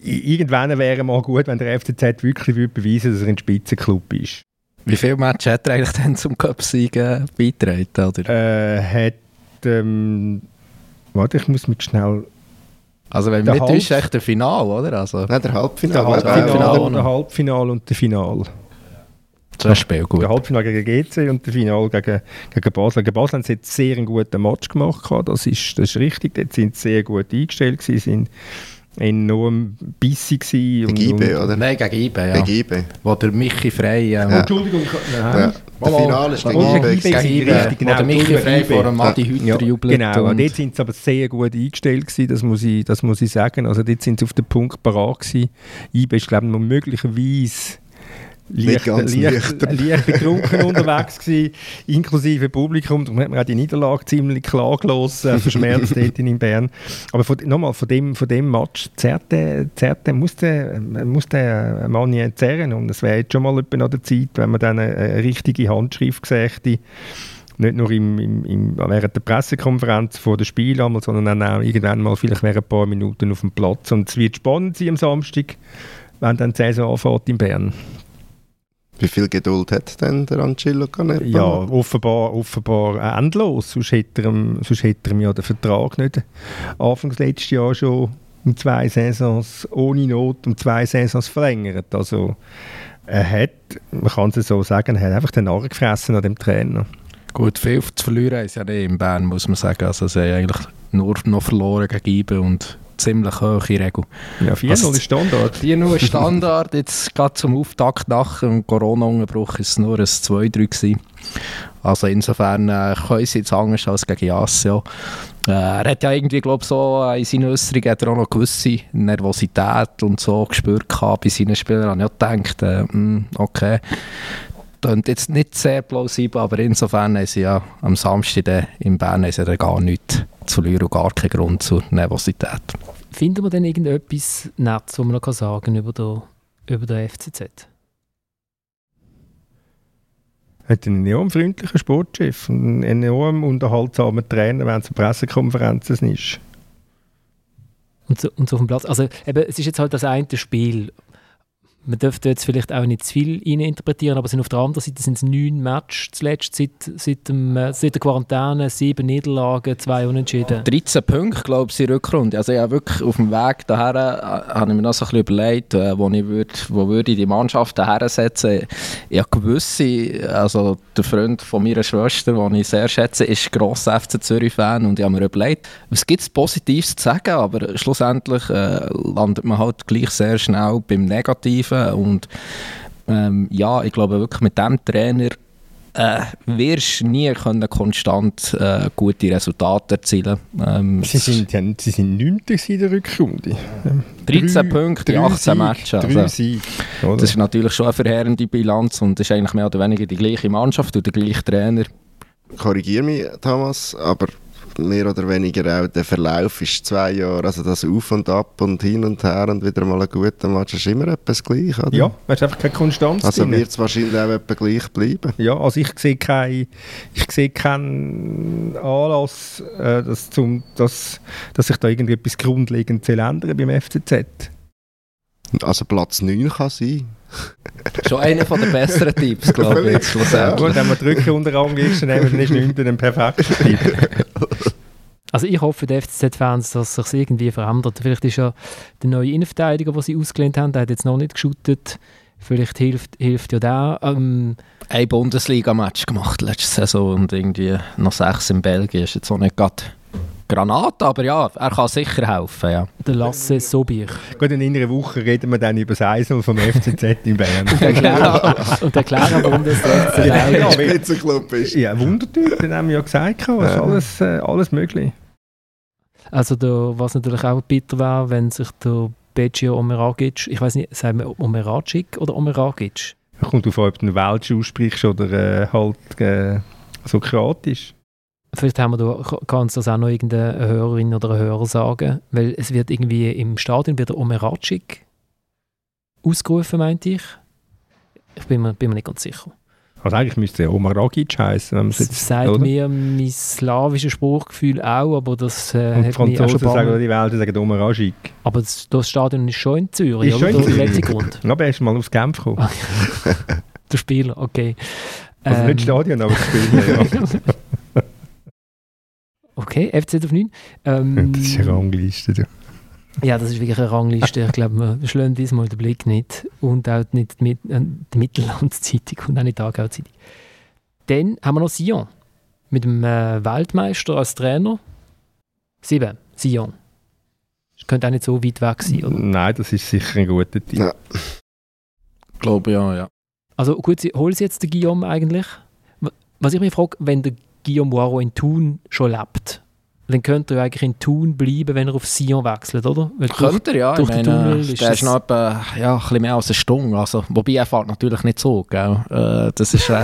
irgendwann wäre mal gut, wenn der FCZ wirklich beweisen würde, dass er ein Spitzenclub ist. Wie viele Matches hat er eigentlich dann zum Cup-Sieg äh, beigetragen? Oder? Äh, hat, ähm, warte, ich muss mich schnell... Also wenn nicht ist echt der Final, oder? Also, Nein, der Halbfinale. Der Halbfinale, der Halbfinale und der Final. Das Spiel gut. Der Halbfinale gegen GC und der Final gegen, gegen Basel. Gegen Basel haben sie jetzt sehr einen guten Match gemacht. Das ist, das ist richtig. Dort sind sie sehr gut eingestellt. Gewesen, enorm bissig gewesen. Gegen IB, oder? Nein, gegen IB, ja. Gegen IB. Wo der Michi Frey... Ähm, ja. Entschuldigung, nein. Ja. Der Finale ist gegen IB. Gegen IB, richtig, genau. Wo der Michi Frey vor dem Adi Hütter ja, jubelt. Genau, und dort sind sie aber sehr gut eingestellt gewesen, das muss ich, das muss ich sagen. Also dort sind sie auf den Punkt parat gewesen. IB ist, glaube ich, möglicherweise leicht, leicht, leicht betrunken unterwegs gewesen, inklusive Publikum. Darum hat man auch die Niederlage ziemlich klaglos äh, verschmerzt dort in Bern. Aber von, nochmal, von dem, von dem Match zerrte, zerrte, musste, musste Mann jetzt zerren. Und es wäre jetzt schon mal an der Zeit, wenn man dann eine, eine richtige Handschrift sähe, nicht nur im, im, im, während der Pressekonferenz vor dem Spiel sondern auch irgendwann mal vielleicht während ein paar Minuten auf dem Platz. Und es wird spannend sein am Samstag, wenn dann die Saison anfängt in Bern. Wie viel Geduld hat denn der Angelo Canepa? Ja, offenbar, offenbar endlos. Sonst hätte, er, sonst hätte er ja den Vertrag nicht Anfangs letztes Jahr schon um zwei Saisons ohne Not um zwei Saisons verlängert. Also er hat, man kann es so sagen, er hat einfach den Narren gefressen an dem Trainer. Gut, viel zu verlieren ist ja nicht in Bern, muss man sagen. Also sie haben eigentlich nur noch verloren gegen Ibe und ziemlich hohe Regel. Ja, 4-0 also, ist Standard. 4-0 ist Standard. Jetzt gerade zum Auftakt nach dem Corona-Unterbruch war es nur ein 2-3 gewesen. Also insofern äh, können sie jetzt anders als gegen Jassio. Äh, er hat ja irgendwie, glaube so in seinen Äußerungen hat er auch noch gewisse Nervosität und so gespürt bei seinen Spielern. Ich habe ja gedacht, äh, hm, okay, klingt jetzt nicht sehr plausibel, aber insofern haben sie ja am Samstag in Bern haben sie gar nichts zu verlieren und gar keinen Grund zur Nervosität. Finden wir denn irgendetwas Nettes, was man noch sagen kann über den, über den FCZ? hat einen enorm freundlichen Sportchef und einen enorm unterhaltsamen Trainer, wenn es eine Pressekonferenz ist. Und so, und so auf dem Platz. Also eben, es ist jetzt halt das eine Spiel man dürfte jetzt vielleicht auch nicht zu viel interpretieren, aber sind auf der anderen Seite sind es neun Matches zuletzt seit, seit, dem, äh, seit der Quarantäne, sieben Niederlagen, zwei Unentschieden. 13 Punkte, glaube ich, in Rückrunde. Also ja, wirklich auf dem Weg daher äh, habe ich mir noch so ein bisschen überlegt, äh, wo, ich würd, wo würde ich die Mannschaft daher Ich habe gewisse, also der Freund von meiner Schwester, den ich sehr schätze, ist grosser FC Zürich-Fan und ich habe mir überlegt, was gibt es Positives zu sagen, aber schlussendlich äh, landet man halt gleich sehr schnell beim Negativen Offensive. Und ähm, ja, ich glaube wirklich mit dem Trainer äh, wirst nie können konstant äh, gute Resultate erzielen ähm, sie, sind, ja, sie sind 9. in der Rückrunde. 13 drei, Punkte in 18 Sieg, Matches. Also, Sieg, das ist natürlich schon eine verheerende Bilanz und ist eigentlich mehr oder weniger die gleiche Mannschaft und der gleiche Trainer. Korrigiere mich, Thomas, aber mehr oder weniger auch der Verlauf ist zwei Jahre, also das Auf und Ab und hin und her und wieder mal ein guter Match, ist immer etwas gleich, oder? Ja, es ist einfach keine Konstanz Also wird es wahrscheinlich auch etwas gleich bleiben. Ja, also ich sehe keinen ich keinen Anlass, äh, dass, zum, dass, dass sich da irgendetwas grundlegend ändern beim FCZ. Also Platz 9 kann sein. Schon einer der besseren Tipps, glaube ich. Jetzt, ja. Gut, wenn wir drücken unter Rangliste nehmen, dann ist 9 ein perfekter Tipp. Also ich hoffe, die FCZ-Fans, dass sich irgendwie verändert. Vielleicht ist ja der neue Innenverteidiger, den sie ausgelehnt haben, der hat jetzt noch nicht geschootet. Vielleicht hilft, hilft ja der. Ähm, ein Bundesliga-Match gemacht letzte Saison und irgendwie noch sechs in Belgien. Ist jetzt auch nicht gerade Granate, aber ja, er kann sicher helfen. Ja. Der Lasse Sobich. Gut, in einer Woche reden wir dann über das Eisel vom FCZ in Bern. und der kleine Bundesliga. Ja, ja, Spitzenclub ist. Ja, Wundertyp, den haben wir ja gesagt, es ist alles, äh, alles möglich. Also da, was natürlich auch bitter wäre, wenn sich der Beggio Omeragic, ich weiß nicht, sagen wir Omeragic oder Omeragic? Kommt auf, ob du einen Welsch aussprichst oder äh, halt äh, so kroatisch. Vielleicht haben wir da, kannst du das auch noch irgendeine Hörerin oder Hörer sagen, weil es wird irgendwie im Stadion wieder Omeracic ausgerufen, meinte ich. Ich bin mir, bin mir nicht ganz sicher. Also eigentlich müsste es ja Omeragic heißen. Das jetzt, sagt oder? mir mein slawisches Spruchgefühl auch, aber das äh, Und hat Franzosen mich auch schon sagen, die Welt sagen Omeragic. Aber das, das, Stadion ist schon in Zürich, ist oder? Schon in Zürich. Grund. Aber erst mal aus Genf gekommen. Der Spieler, okay. Also ähm, nicht Stadion, aber Spieler, ja. Okay, FCZ auf 9. Ähm, das ist eine Rangliste. Du. Ja, das ist wirklich eine Rangliste. Ich glaube, wir schlagen diesmal den Blick nicht. Und auch nicht die, äh, die Mittellandszeitung und auch nicht die Aargau-Zeitung. Dann haben wir noch Sion. Mit dem äh, Weltmeister als Trainer. Sieben, Sion. Das könnte auch nicht so weit weg sein, oder? Nein, das ist sicher ein guter Team. Ja. Glaube ja, ja. Also gut, sie, holen Sie jetzt den Guillaume eigentlich? Was ich mich frage, wenn der Guillaume Waro in Thun schon lebt, dann könnte er eigentlich in Thun bleiben, wenn er auf Sion wechselt, oder? Weil könnte er, ja. Durch ich meine, Tunnel ist der ist noch etwa, ja, ein bisschen mehr als eine Stunde. Also, wobei er fährt natürlich nicht so, gell? Äh, das ist... Äh,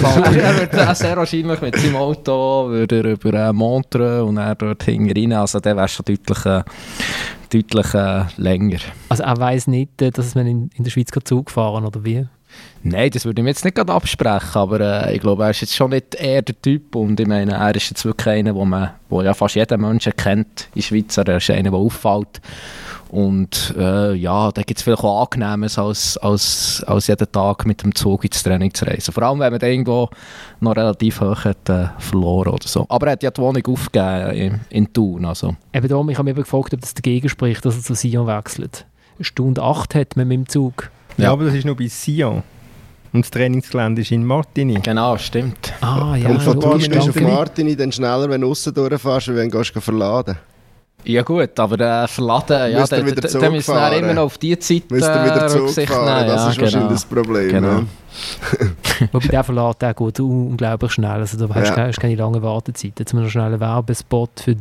er würde sehr wahrscheinlich mit seinem Auto würde er über äh, Montreux und er dort rein. Also der wäre schon deutlich... Äh, deutlich äh, länger. Also er weiß nicht, äh, dass man in, in der Schweiz Zug fahren oder wie? Nein, das würde ich mir jetzt nicht gerade absprechen, aber äh, ich glaube, er ist jetzt schon nicht eher der Typ und ich meine, er ist jetzt wirklich einer, wo man, wo ja fast jeder Mensch kennt in Schweiz, er ist einer, der auffällt und äh, ja, da gibt es vielleicht auch Angenehmes, als, als, als jeden Tag mit dem Zug ins Training zu reisen. Vor allem, wenn man irgendwo noch relativ hoch hat, äh, verloren oder so. Aber er hat ja die Wohnung aufgegeben in, in Thun. Also. Eben darum, ich habe mich gefragt, ob das dagegen spricht, dass er zu Sion wechselt. Stunde acht hat man mit dem Zug. Ja, ja aber das ist nur bei Sion. Und das Trainingsgelände ist in Martini. Genau, stimmt. Ah, ja. Und von dort bist du auf Martini dann schneller, wenn du außen durchfährst, wenn du verladen ja gut, aber äh, verladen, ja, dann da, müssen wir immer noch auf die Zeit Müsst ihr wieder Zug fahren, das ja, ist genau. wahrscheinlich das Problem. Genau. Wobei der verlässt auch gut, unglaublich schnell, also da hast du ja. keine lange Wartezeit. Jetzt haben wir noch schnell einen Werbespot für, für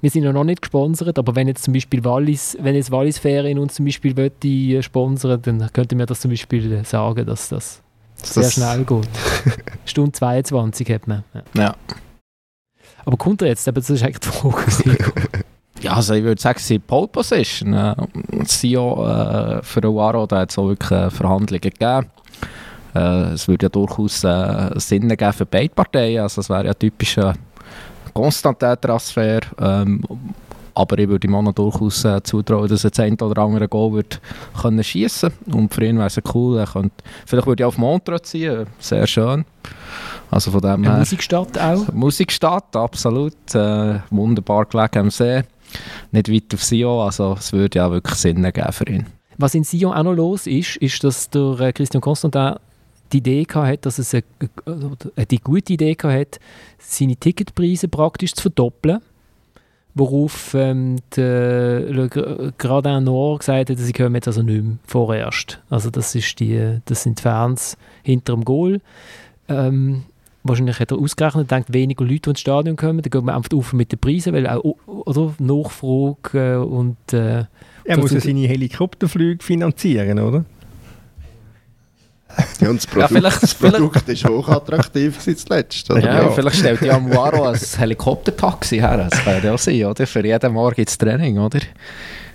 wir sind ja noch nicht gesponsert, aber wenn jetzt zum Beispiel Wallis, wenn jetzt Wallis Ferien uns zum Beispiel möchte äh, sponsern, dann könnte mir das zum Beispiel sagen, dass das, das sehr schnell geht. Stunde 22 hat man. Ja. ja. Aber kommt er jetzt? Aber das ist eigentlich die Frage. ja, also ich würde sagen, sie Pole Position. Äh, CEO äh, für Uaro, da hat es auch wirklich äh, Verhandlungen gegeben. äh, es würde ja durchaus äh, Sinn geben für beide Parteien. Also es wäre ja typisch Konstantin-Transfer. Ähm, aber ich würde ihm auch durchaus äh, zutrauen, dass er das ein oder andere Goal wird können schiessen Und für ihn wäre es cool. Er könnte, vielleicht würde ich auf Montreux ziehen, sehr schön. Also von dem Eine Musikstadt auch? Musikstadt, absolut. Äh, wunderbar gelegen am See. Nicht weit auf Sion, also es würde ja wirklich Sinn geben für ihn. Was in Sion auch noch los ist, ist, dass der äh, Christian Constantin die Idee hat, dass es eine, äh, die gute Idee hat, seine Ticketpreise praktisch zu verdoppeln worauf ähm, der Gradin Nord gesagt hat, sie kommen jetzt also nicht mehr vorerst. Also das, ist die, das sind die Fans hinter dem Goal. Ähm, wahrscheinlich hat er ausgerechnet, denkt weniger Leute, die ins Stadion kommen, dann geht man einfach auf mit den Preisen, weil auch oder, Nachfrage und... Äh, er muss ja seine Helikopterflüge finanzieren, oder? Ja, und das Produkt, ja, das Produkt ist hochattraktiv zuletzt. Oder? Ja, ja, vielleicht stellt ja Muaro ein Helikoptertaxi her. Das kann ja auch sein, oder? Für jeden Morgen ins Training, oder?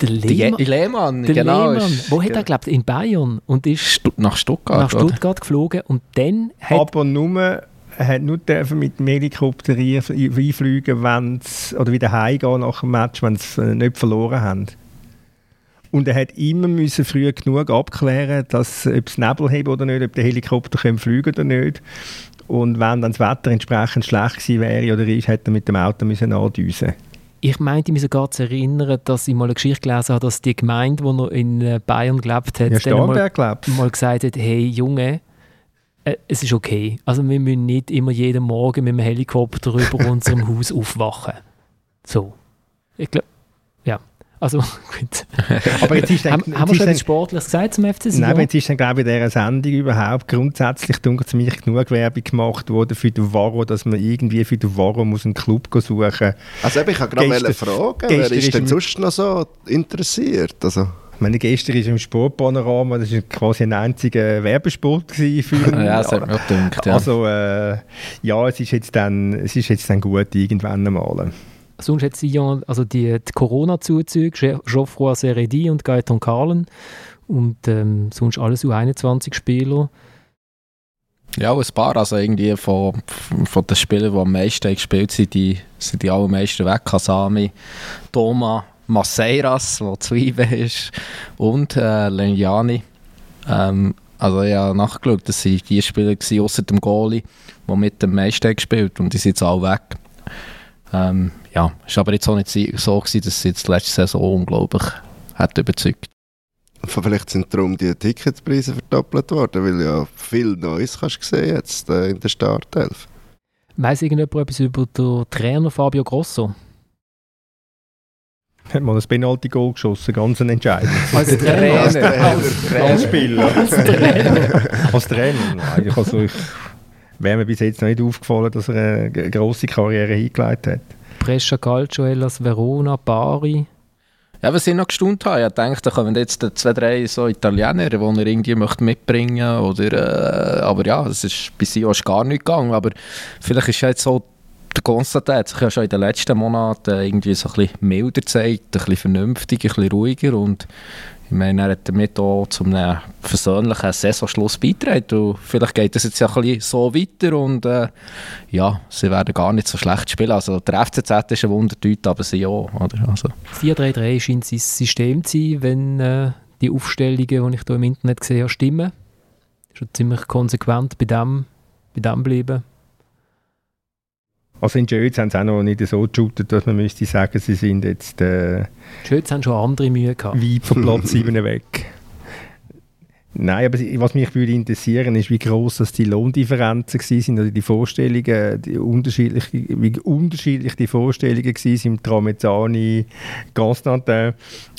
Der Lehmann, Die, Lehmann der genau. Lehmann. Wo hat er gelebt? In Bayern und ist Stu nach Stuttgart, nach Stuttgart geflogen und dann hat... Aber nur er hat nur dürfen mit dem Helikopter einfliegen, wenn's, oder wieder heimgehen nach dem Match, wenn sie äh, nicht verloren haben. Und er hat immer müssen früh genug abklären, dass, ob es Nebel hat oder nicht, ob der Helikopter können fliegen oder nicht. Und wenn dann das Wetter entsprechend schlecht gewesen wäre oder ist, hätte er mit dem Auto müssen andüsen ich meinte mich sogar zu erinnern, dass ich mal eine Geschichte gelesen habe, dass die Gemeinde, die noch in äh, Bayern gelebt hat, ja, mal, gelebt. mal gesagt hat, hey Junge, äh, es ist okay. Also wir müssen nicht immer jeden Morgen mit dem Helikopter über unserem Haus aufwachen. So. Ich glaube. Also gut. aber jetzt ist dann, haben, haben wir schon etwas Sportliches gesagt zum FC Sion? Nein, aber jetzt ist dann glaube ich in dieser Sendung überhaupt grundsätzlich ziemlich genug Werbung gemacht worden für den Varro, dass man irgendwie für den Varro muss einen Club suchen Also ich habe gerade fragen, wer ist denn sonst noch so interessiert? Also ich meine, gestern ist im Sportpanorama, das war quasi ein einziger Werbespot für Ja, das hat mir gedacht, ja. Also, äh, ja, es ist, jetzt dann, es ist jetzt dann gut, irgendwann einmal sonst hat Sion also die, die Corona-Zuzüge, Geoffroy Seredi und Gaetan Carlen und ähm, sonst alles U21-Spieler. Ja, ein paar. Also irgendwie von, von den Spielern, die am meisten gespielt sind, die, sind die allermeisten weg. Kasami, Thomas, Maceiras, der Zwiebel ist, und äh, Lenjani. Ähm, also ich habe nachgeschaut, das waren die Spieler, außer dem Goalie, die mit dem meisten gespielt und die sind jetzt alle weg. Ähm, ja, es war aber jetzt auch nicht so, gewesen, dass sie jetzt letzte Saison unglaublich hat überzeugt. Vielleicht sind darum die Ticketpreise verdoppelt worden, weil ja viel Neues kannst du sehen jetzt äh, in der Startelf. Weiss irgendjemand etwas über den Trainer Fabio Grosso? hat mal ein Penalty-Goal geschossen, ganz ein entscheidend. Als Trainer? Als, Trainer. als Spieler. Als Trainer? als Trainer? Nein, also ich, wäre mir bis jetzt noch nicht aufgefallen, dass er eine grosse Karriere hingelegt hat. Brescia Calcio, Hellas Verona, Bari. Ja, was ich noch gestaunt habe, ich dachte, da kommen jetzt zwei, drei so Italiener, die er irgendwie möchte mitbringen oder, äh, aber ja, es ist bis jetzt gar nicht gegangen, aber vielleicht ist jetzt so der Konstantin hat sich ja schon in den letzten Monaten irgendwie so ein bisschen milder gezeigt, ein bisschen vernünftiger, ein bisschen ruhiger und meine, er hat damit auch zu einem versöhnlichen Saisonschluss beigetragen. Und vielleicht geht es jetzt ja ein so weiter und äh, ja, sie werden gar nicht so schlecht spielen. Also der FCZ ist ein Wunderdeut, aber sie auch. Also. 4-3-3 scheint sein System zu sein, wenn äh, die Aufstellungen, die ich hier im Internet gesehen habe, stimmen. Schon ziemlich konsequent bei dem, bei dem bleiben. Also in Jötz haben sie auch noch nicht so geshootet, dass man müsste sagen, sie sind jetzt... Äh, Jötz haben schon andere Mühe gehabt. Weit von Platz 7 weg. Nein, aber was mich würde interessieren, ist, wie groß das die Lohndifferenzen sind oder die Vorstellungen, die unterschiedlich, wie unterschiedlich die Vorstellungen waren im Tramezzani, Constantin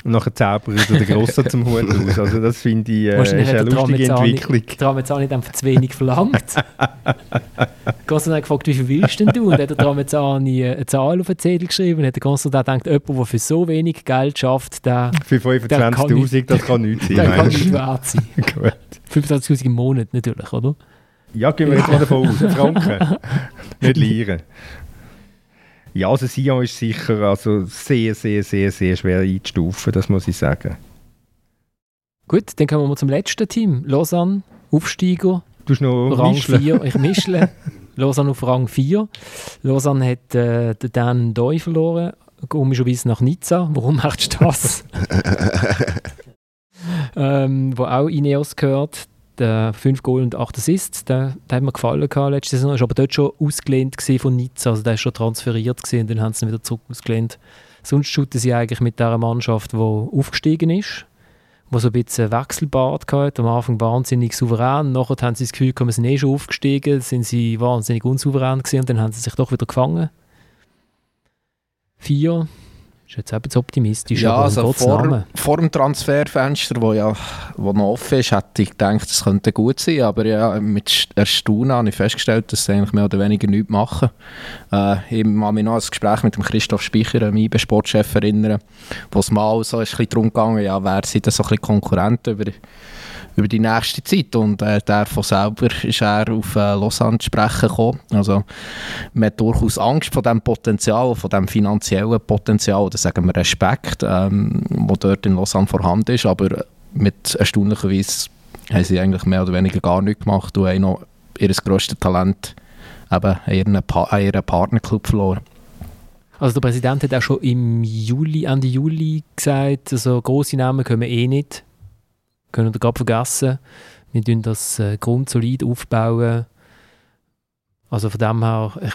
und nachher zaubert der Grosse zum Hut aus. Also das finde ich äh, ist eine lustige Entwicklung. Der Tramezzani hat einfach zu wenig verlangt. Constantin hat gefragt, wie viel willst denn du? Und hat der Tramezzani eine Zahl auf den Zettel geschrieben und hat der Constantin gedacht, jemand, der für so wenig Geld schafft, der... Für 25'000, das kann nichts sein. Der kann nicht wert sein. 25'000 im Monat natürlich, oder? Ja, gehen wir jetzt mal davon aus. Franken. nicht lieren. Ja, also Sion ist sicher also sehr, sehr, sehr, sehr schwer einzustufen, das muss ich sagen. Gut, dann kommen wir zum letzten Team. Lausanne, Aufsteiger. Du hast noch Rang mischeln. 4. Ich mischle. Lausanne auf Rang 4. Lausanne hat äh, den Dan Doi verloren, komischerweise nach Nizza. Warum machst du das? ähm, wo auch Ineos gehört. Der 5 Goal und 8 Assists, der, der hat mir gefallen gehabt letzte Saison. Ist aber dort schon ausgelehnt von Nizza, also der ist schon transferiert gewesen, und dann haben sie ihn wieder zurück ausgelehnt. Sonst shooten sie eigentlich mit dieser Mannschaft, die aufgestiegen ist, wo so ein bisschen Wechselbad hatte. Am Anfang wahnsinnig souverän, nachher haben sie das Gefühl, wir sind eh schon aufgestiegen, sind sie wahnsinnig unsouverän gewesen und dann haben sie sich doch wieder gefangen. Vier, ist jetzt ein bisschen optimistisch, Ja, aber also vor, vor dem Transferfenster, wo ja wo noch offen ist, hätte ich gedacht, es könnte gut sein. Aber ja, mit St- Erstaunen habe ich festgestellt, dass sie eigentlich mehr oder weniger nichts machen. Äh, ich kann mich noch das Gespräch mit dem Christoph Speicher, dem IB-Sportchef, erinnern, wo es mal so ein bisschen darum ging, ja, wer sind denn so ein bisschen Konkurrenten über, über die nächste Zeit. Und äh, der von selber ist er auf äh, Lausanne zu sprechen gekommen. Also, man hat durchaus Angst vor dem Potenzial, von dem finanziellen Potenzial, oder sagen wir Respekt, ähm, wo dort in Lausanne vorhanden ist, aber mit erstaunlicherweise haben sie eigentlich mehr oder weniger gar nichts gemacht und haben noch ihr grösstes Talent eben an ihren, pa an ihren Partnerclub verloren. Also der Präsident hat auch schon im Juli, Ende Juli gesagt, also grosse Namen können wir eh nicht. Können wir gerade vergessen. Wir tun das äh, grundsolid aufbauen. Also von dem her, ich,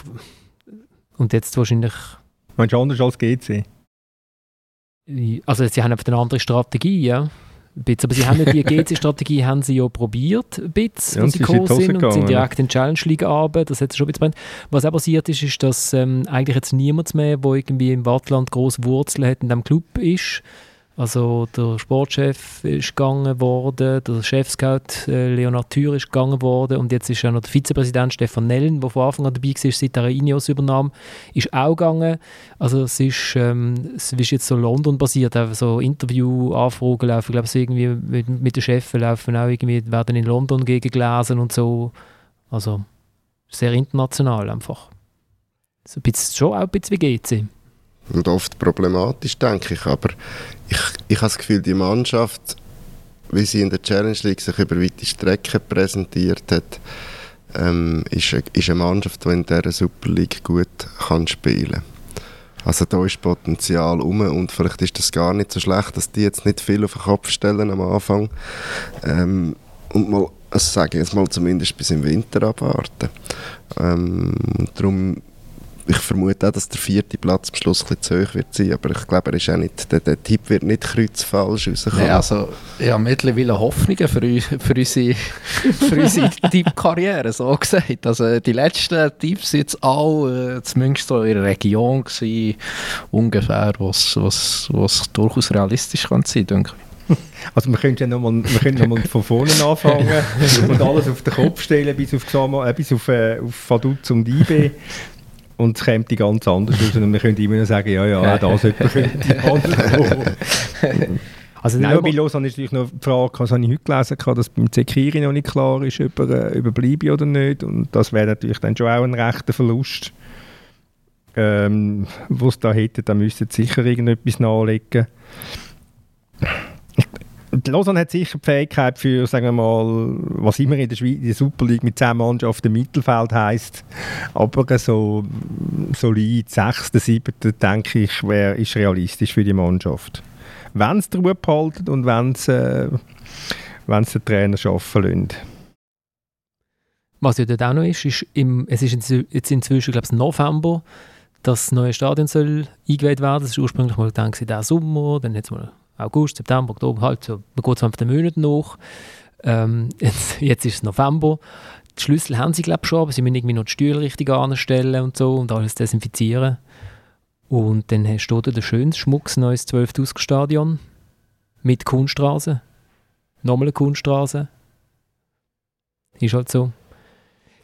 und jetzt wahrscheinlich, Meinst du anders als GC? also sie haben einfach eine andere Strategie, ja. Bisschen, aber sie haben ja die GC-Strategie haben sie ja probiert, ein bisschen, Ja, und sie Hose sind und sind direkt in die Challenge League runter. Das hat schon ein bisschen brennt. Was auch passiert ist, ist, dass ähm, eigentlich jetzt niemand mehr, der irgendwie im Wattland große Wurzeln hat, in diesem Club ist. Also der Sportchef ist gegangen worden, der Chefscout äh, Leonard Thür ist gegangen worden und jetzt ist auch noch der Vizepräsident Stefan Nellen, der von Anfang an dabei war, seit er Ineos übernahm, ist auch gegangen. Also es ist, ähm, es ist jetzt so London-basiert, so Interview-Anfragen laufen, ich glaube, es irgendwie mit, mit den Chefs laufen auch irgendwie, werden in London gegengelesen und so. Also sehr international einfach. So ein bisschen, schon auch ein bisschen wie GC. Und oft problematisch, denke ich. Aber ich, ich habe das Gefühl, die Mannschaft, wie sie in der Challenge League sich über weite Strecken präsentiert hat, ähm, ist, eine- ist eine Mannschaft, die in dieser Super League gut kann spielen kann. Also da ist Potenzial rum und vielleicht ist das gar nicht so schlecht, dass die jetzt nicht viel auf den Kopf stellen am Anfang. Ähm, und mal, also sage ich jetzt mal zumindest bis im Winter abwarten. Ähm, darum ich vermute auch, dass der vierte Platz am Schluss ein bisschen zu hoch wird sein, aber ich glaube, er ist auch nicht, der, der Tipp wird nicht kreuzfalsch rauskommen. Nee, also, ich habe mittlerweile Hoffnungen für, für unsere, für unsere Tippkarriere, so gesagt. Also, die letzten Tipps sind jetzt alle äh, zumindest so in der Region gewesen, ungefähr, was, was, was durchaus realistisch kann sein, denke ich. Also wir können ja nochmal noch von vorne anfangen und alles auf den Kopf stellen, bis auf, Xama, äh, bis auf, äh, auf Vaduz und IB. Und es die ganz anders raus. Und wir können immer noch sagen, ja, ja, das könnte anders. Also Nein, bei Lausanne ist natürlich noch die Frage, das habe ich heute gelesen, dass beim Zekiri noch nicht klar ist, ob er äh, überbleibe oder nicht. Und das wäre natürlich dann schon auch ein rechter Verlust. Ähm, was da hätte, da müssten sie sicher irgendetwas nachlegen. Die Lausanne hat sicher die Fähigkeit für, sagen wir mal, was immer in der, Schweiz, in der Super League mit 10 Mannschaften im Mittelfeld heisst. Aber so solid 6., 7. denke ich, wär, ist realistisch für die Mannschaft. Wenn die Ruhe behalten und wenn sie, äh, den Trainer arbeiten lassen. Was ja dort auch noch ist, ist im, es ist jetzt inzwischen, glaube ich, November, dass das neue Stadion soll eingeweiht werden. Das ist ursprünglich mal gedacht, diesen Sommer, dann jetzt mal August, September, Oktober, halt so, man geht so einfach den Monaten nach. Ähm, jetzt, jetzt ist es November. Die Schlüssel haben sie, glaube ich, schon, aber sie müssen irgendwie noch die Stühle richtig anstellen und so und alles desinfizieren. Und dann hast du dort ein schönes, schmuckes neues 12.000 Stadion mit Kunststraße. Nochmal eine Kunststraße. Ist halt so.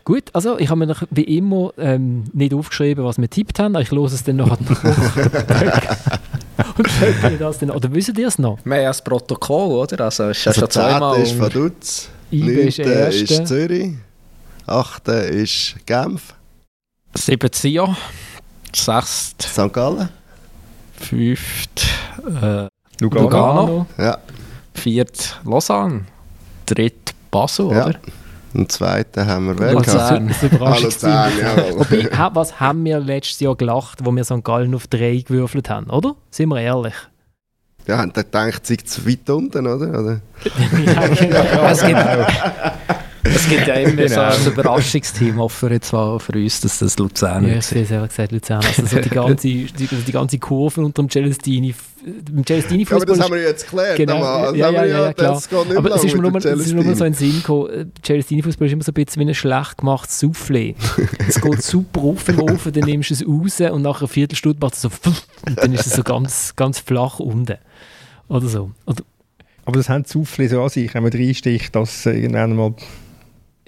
Gut, also ich habe mir noch wie immer ähm, nicht aufgeschrieben, was wir tippt haben, aber ich los es dann noch nach. Und das dann. Oder wisst ihr es noch? Wir haben ja das Protokoll, oder? Also, es ist ja Also schon 10. zweimal. ist Vaduz, IB 9. ist ist. Zürich, 8. ist Genf, 7 Sion, 6. St. Gallen. 5. Äh, Lugano. Lugano. Ja, 4. Lausanne. 3. Basel, Ja. oder? Im zweiten haben wir wer Luzern. Ah, Luzern, jawohl. Wobei, ha- was haben wir letztes Jahr gelacht, wo wir St. Gallen auf drei gewürfelt haben, oder? Sind wir ehrlich? Ja, haben die gedacht, sie sind zu weit unten, oder? oder? ja, genau. Es gibt, es gibt ja immer so Genau. ein Überraschungsteam, hoffen wir jetzt mal für uns, dass das Luzern Ja, ich ist. sehe es ehrlich gesagt, Luzern. Also so die, ganze, die, die ganze Kurve unter dem Celestini. Im Celestini Ja, aber das Fußball haben wir jetzt geklärt. Genau. Das ja, ja, ja, ja, klar. Aber es ist mir nur, dem es ist nur so Celestini. in den Sinn gekommen, Celestini-Fußball ist immer so ein bisschen wie ein schlecht gemachtes Soufflé. es geht super auf im Ofen, dann nimmst du es raus und nach einer Viertelstunde macht es so und dann ist es so ganz, ganz flach unten. Oder so. Oder, Aber das haben die Soufflé so an sich, wenn man reinsticht, dass äh, irgendwann mal...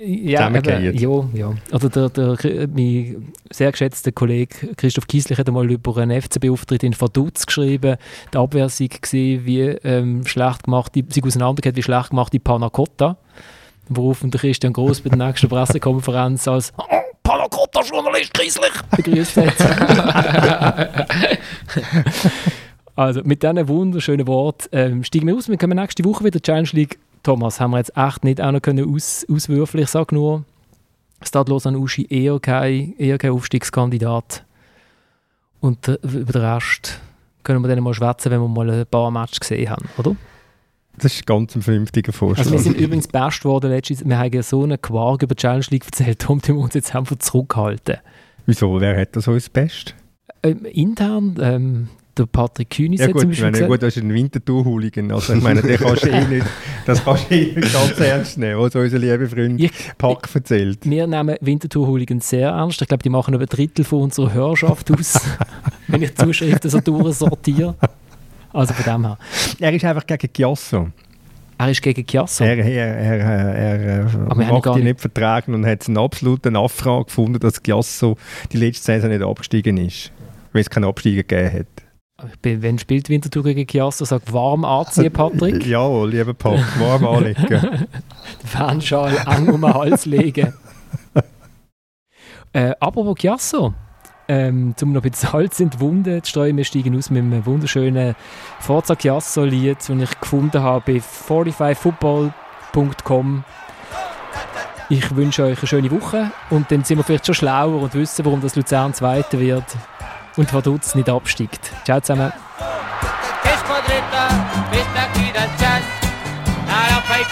ja, eben, ja, ja. Oder der, der, mein sehr geschätzter Kollege Christoph Kieslich hat einmal über einen FCB-Auftritt in Vaduz geschrieben, die Abwehr sei gesehen, wie ähm, schlecht gemachte, sie auseinandergeht, wie schlecht gemachte Panna Cotta. Worauf der Christian Gross bei der nächsten Pressekonferenz als oh, Panna Cotta Journalist Kieslich begrüßt hat. also mit diesen wunderschönen Worten ähm, steigen wir aus. Wir kommen nächste Woche wieder Challenge League. Thomas, haben wir jetzt echt nicht auch noch können aus, auswürfeln. Ich sage nur, Stadlos an Uschi eher kein, eher kein Aufstiegskandidat. Und äh, über den Rest können wir dann mal schwätzen, wenn wir mal ein paar Matches gesehen haben, oder? Das ist ganz ein vernünftiger Vorschlag. Also wir sind übrigens best geworden letztes Wir haben ja so einen Quark über die Challenge League erzählt, darum müssen wir uns jetzt einfach zurückhalten. Wieso? Wer hat das so das Beste? Ähm, intern, ähm, der Patrick Kühnis Ja gut, zum ich Beispiel meine, gesagt, gut, das ist ein Winterthur-Hooligan. Also ich meine, den kannst du eh nicht, das kannst du eh nicht ganz ernst nehmen, was unser lieber Freund Ich- Pack erzählt. wir nehmen Winterthur-Hooligans sehr ernst. Ich glaube, die machen über ein Drittel von unserer Hörerschaft aus, wenn ich Zuschriften so durchsortiere. Also von dem her. Er ist einfach gegen Chiasso. Er ist gegen Chiasso. Er, er, er, er, gar die nicht- nicht vertragen und hat einen absoluten Affrage gefunden, dass Chiasso die letzte Saison nicht abgestiegen ist. Weil es keinen Absteiger gegeben hat. Wenn spielt Winterthur gegen Chiasso, sagt warm anziehen, Patrick. Jawohl, lieber Pack, warm anlegen. Fanschal eng um den Hals legen. äh, apropos Chiasso. Ähm, zum noch ein bisschen Salz in die Wunde zu streuen. Wir steigen aus mit einem wunderschönen Forza Chiasso-Lied, das ich gefunden habe bei 45football.com. Ich wünsche euch eine schöne Woche und dann sind wir vielleicht schon schlauer und wissen, warum das Luzern Zweiter wird und Vaduz nicht absteigt. Ciao zusammen. che squadretta questa qui dal Chan la fai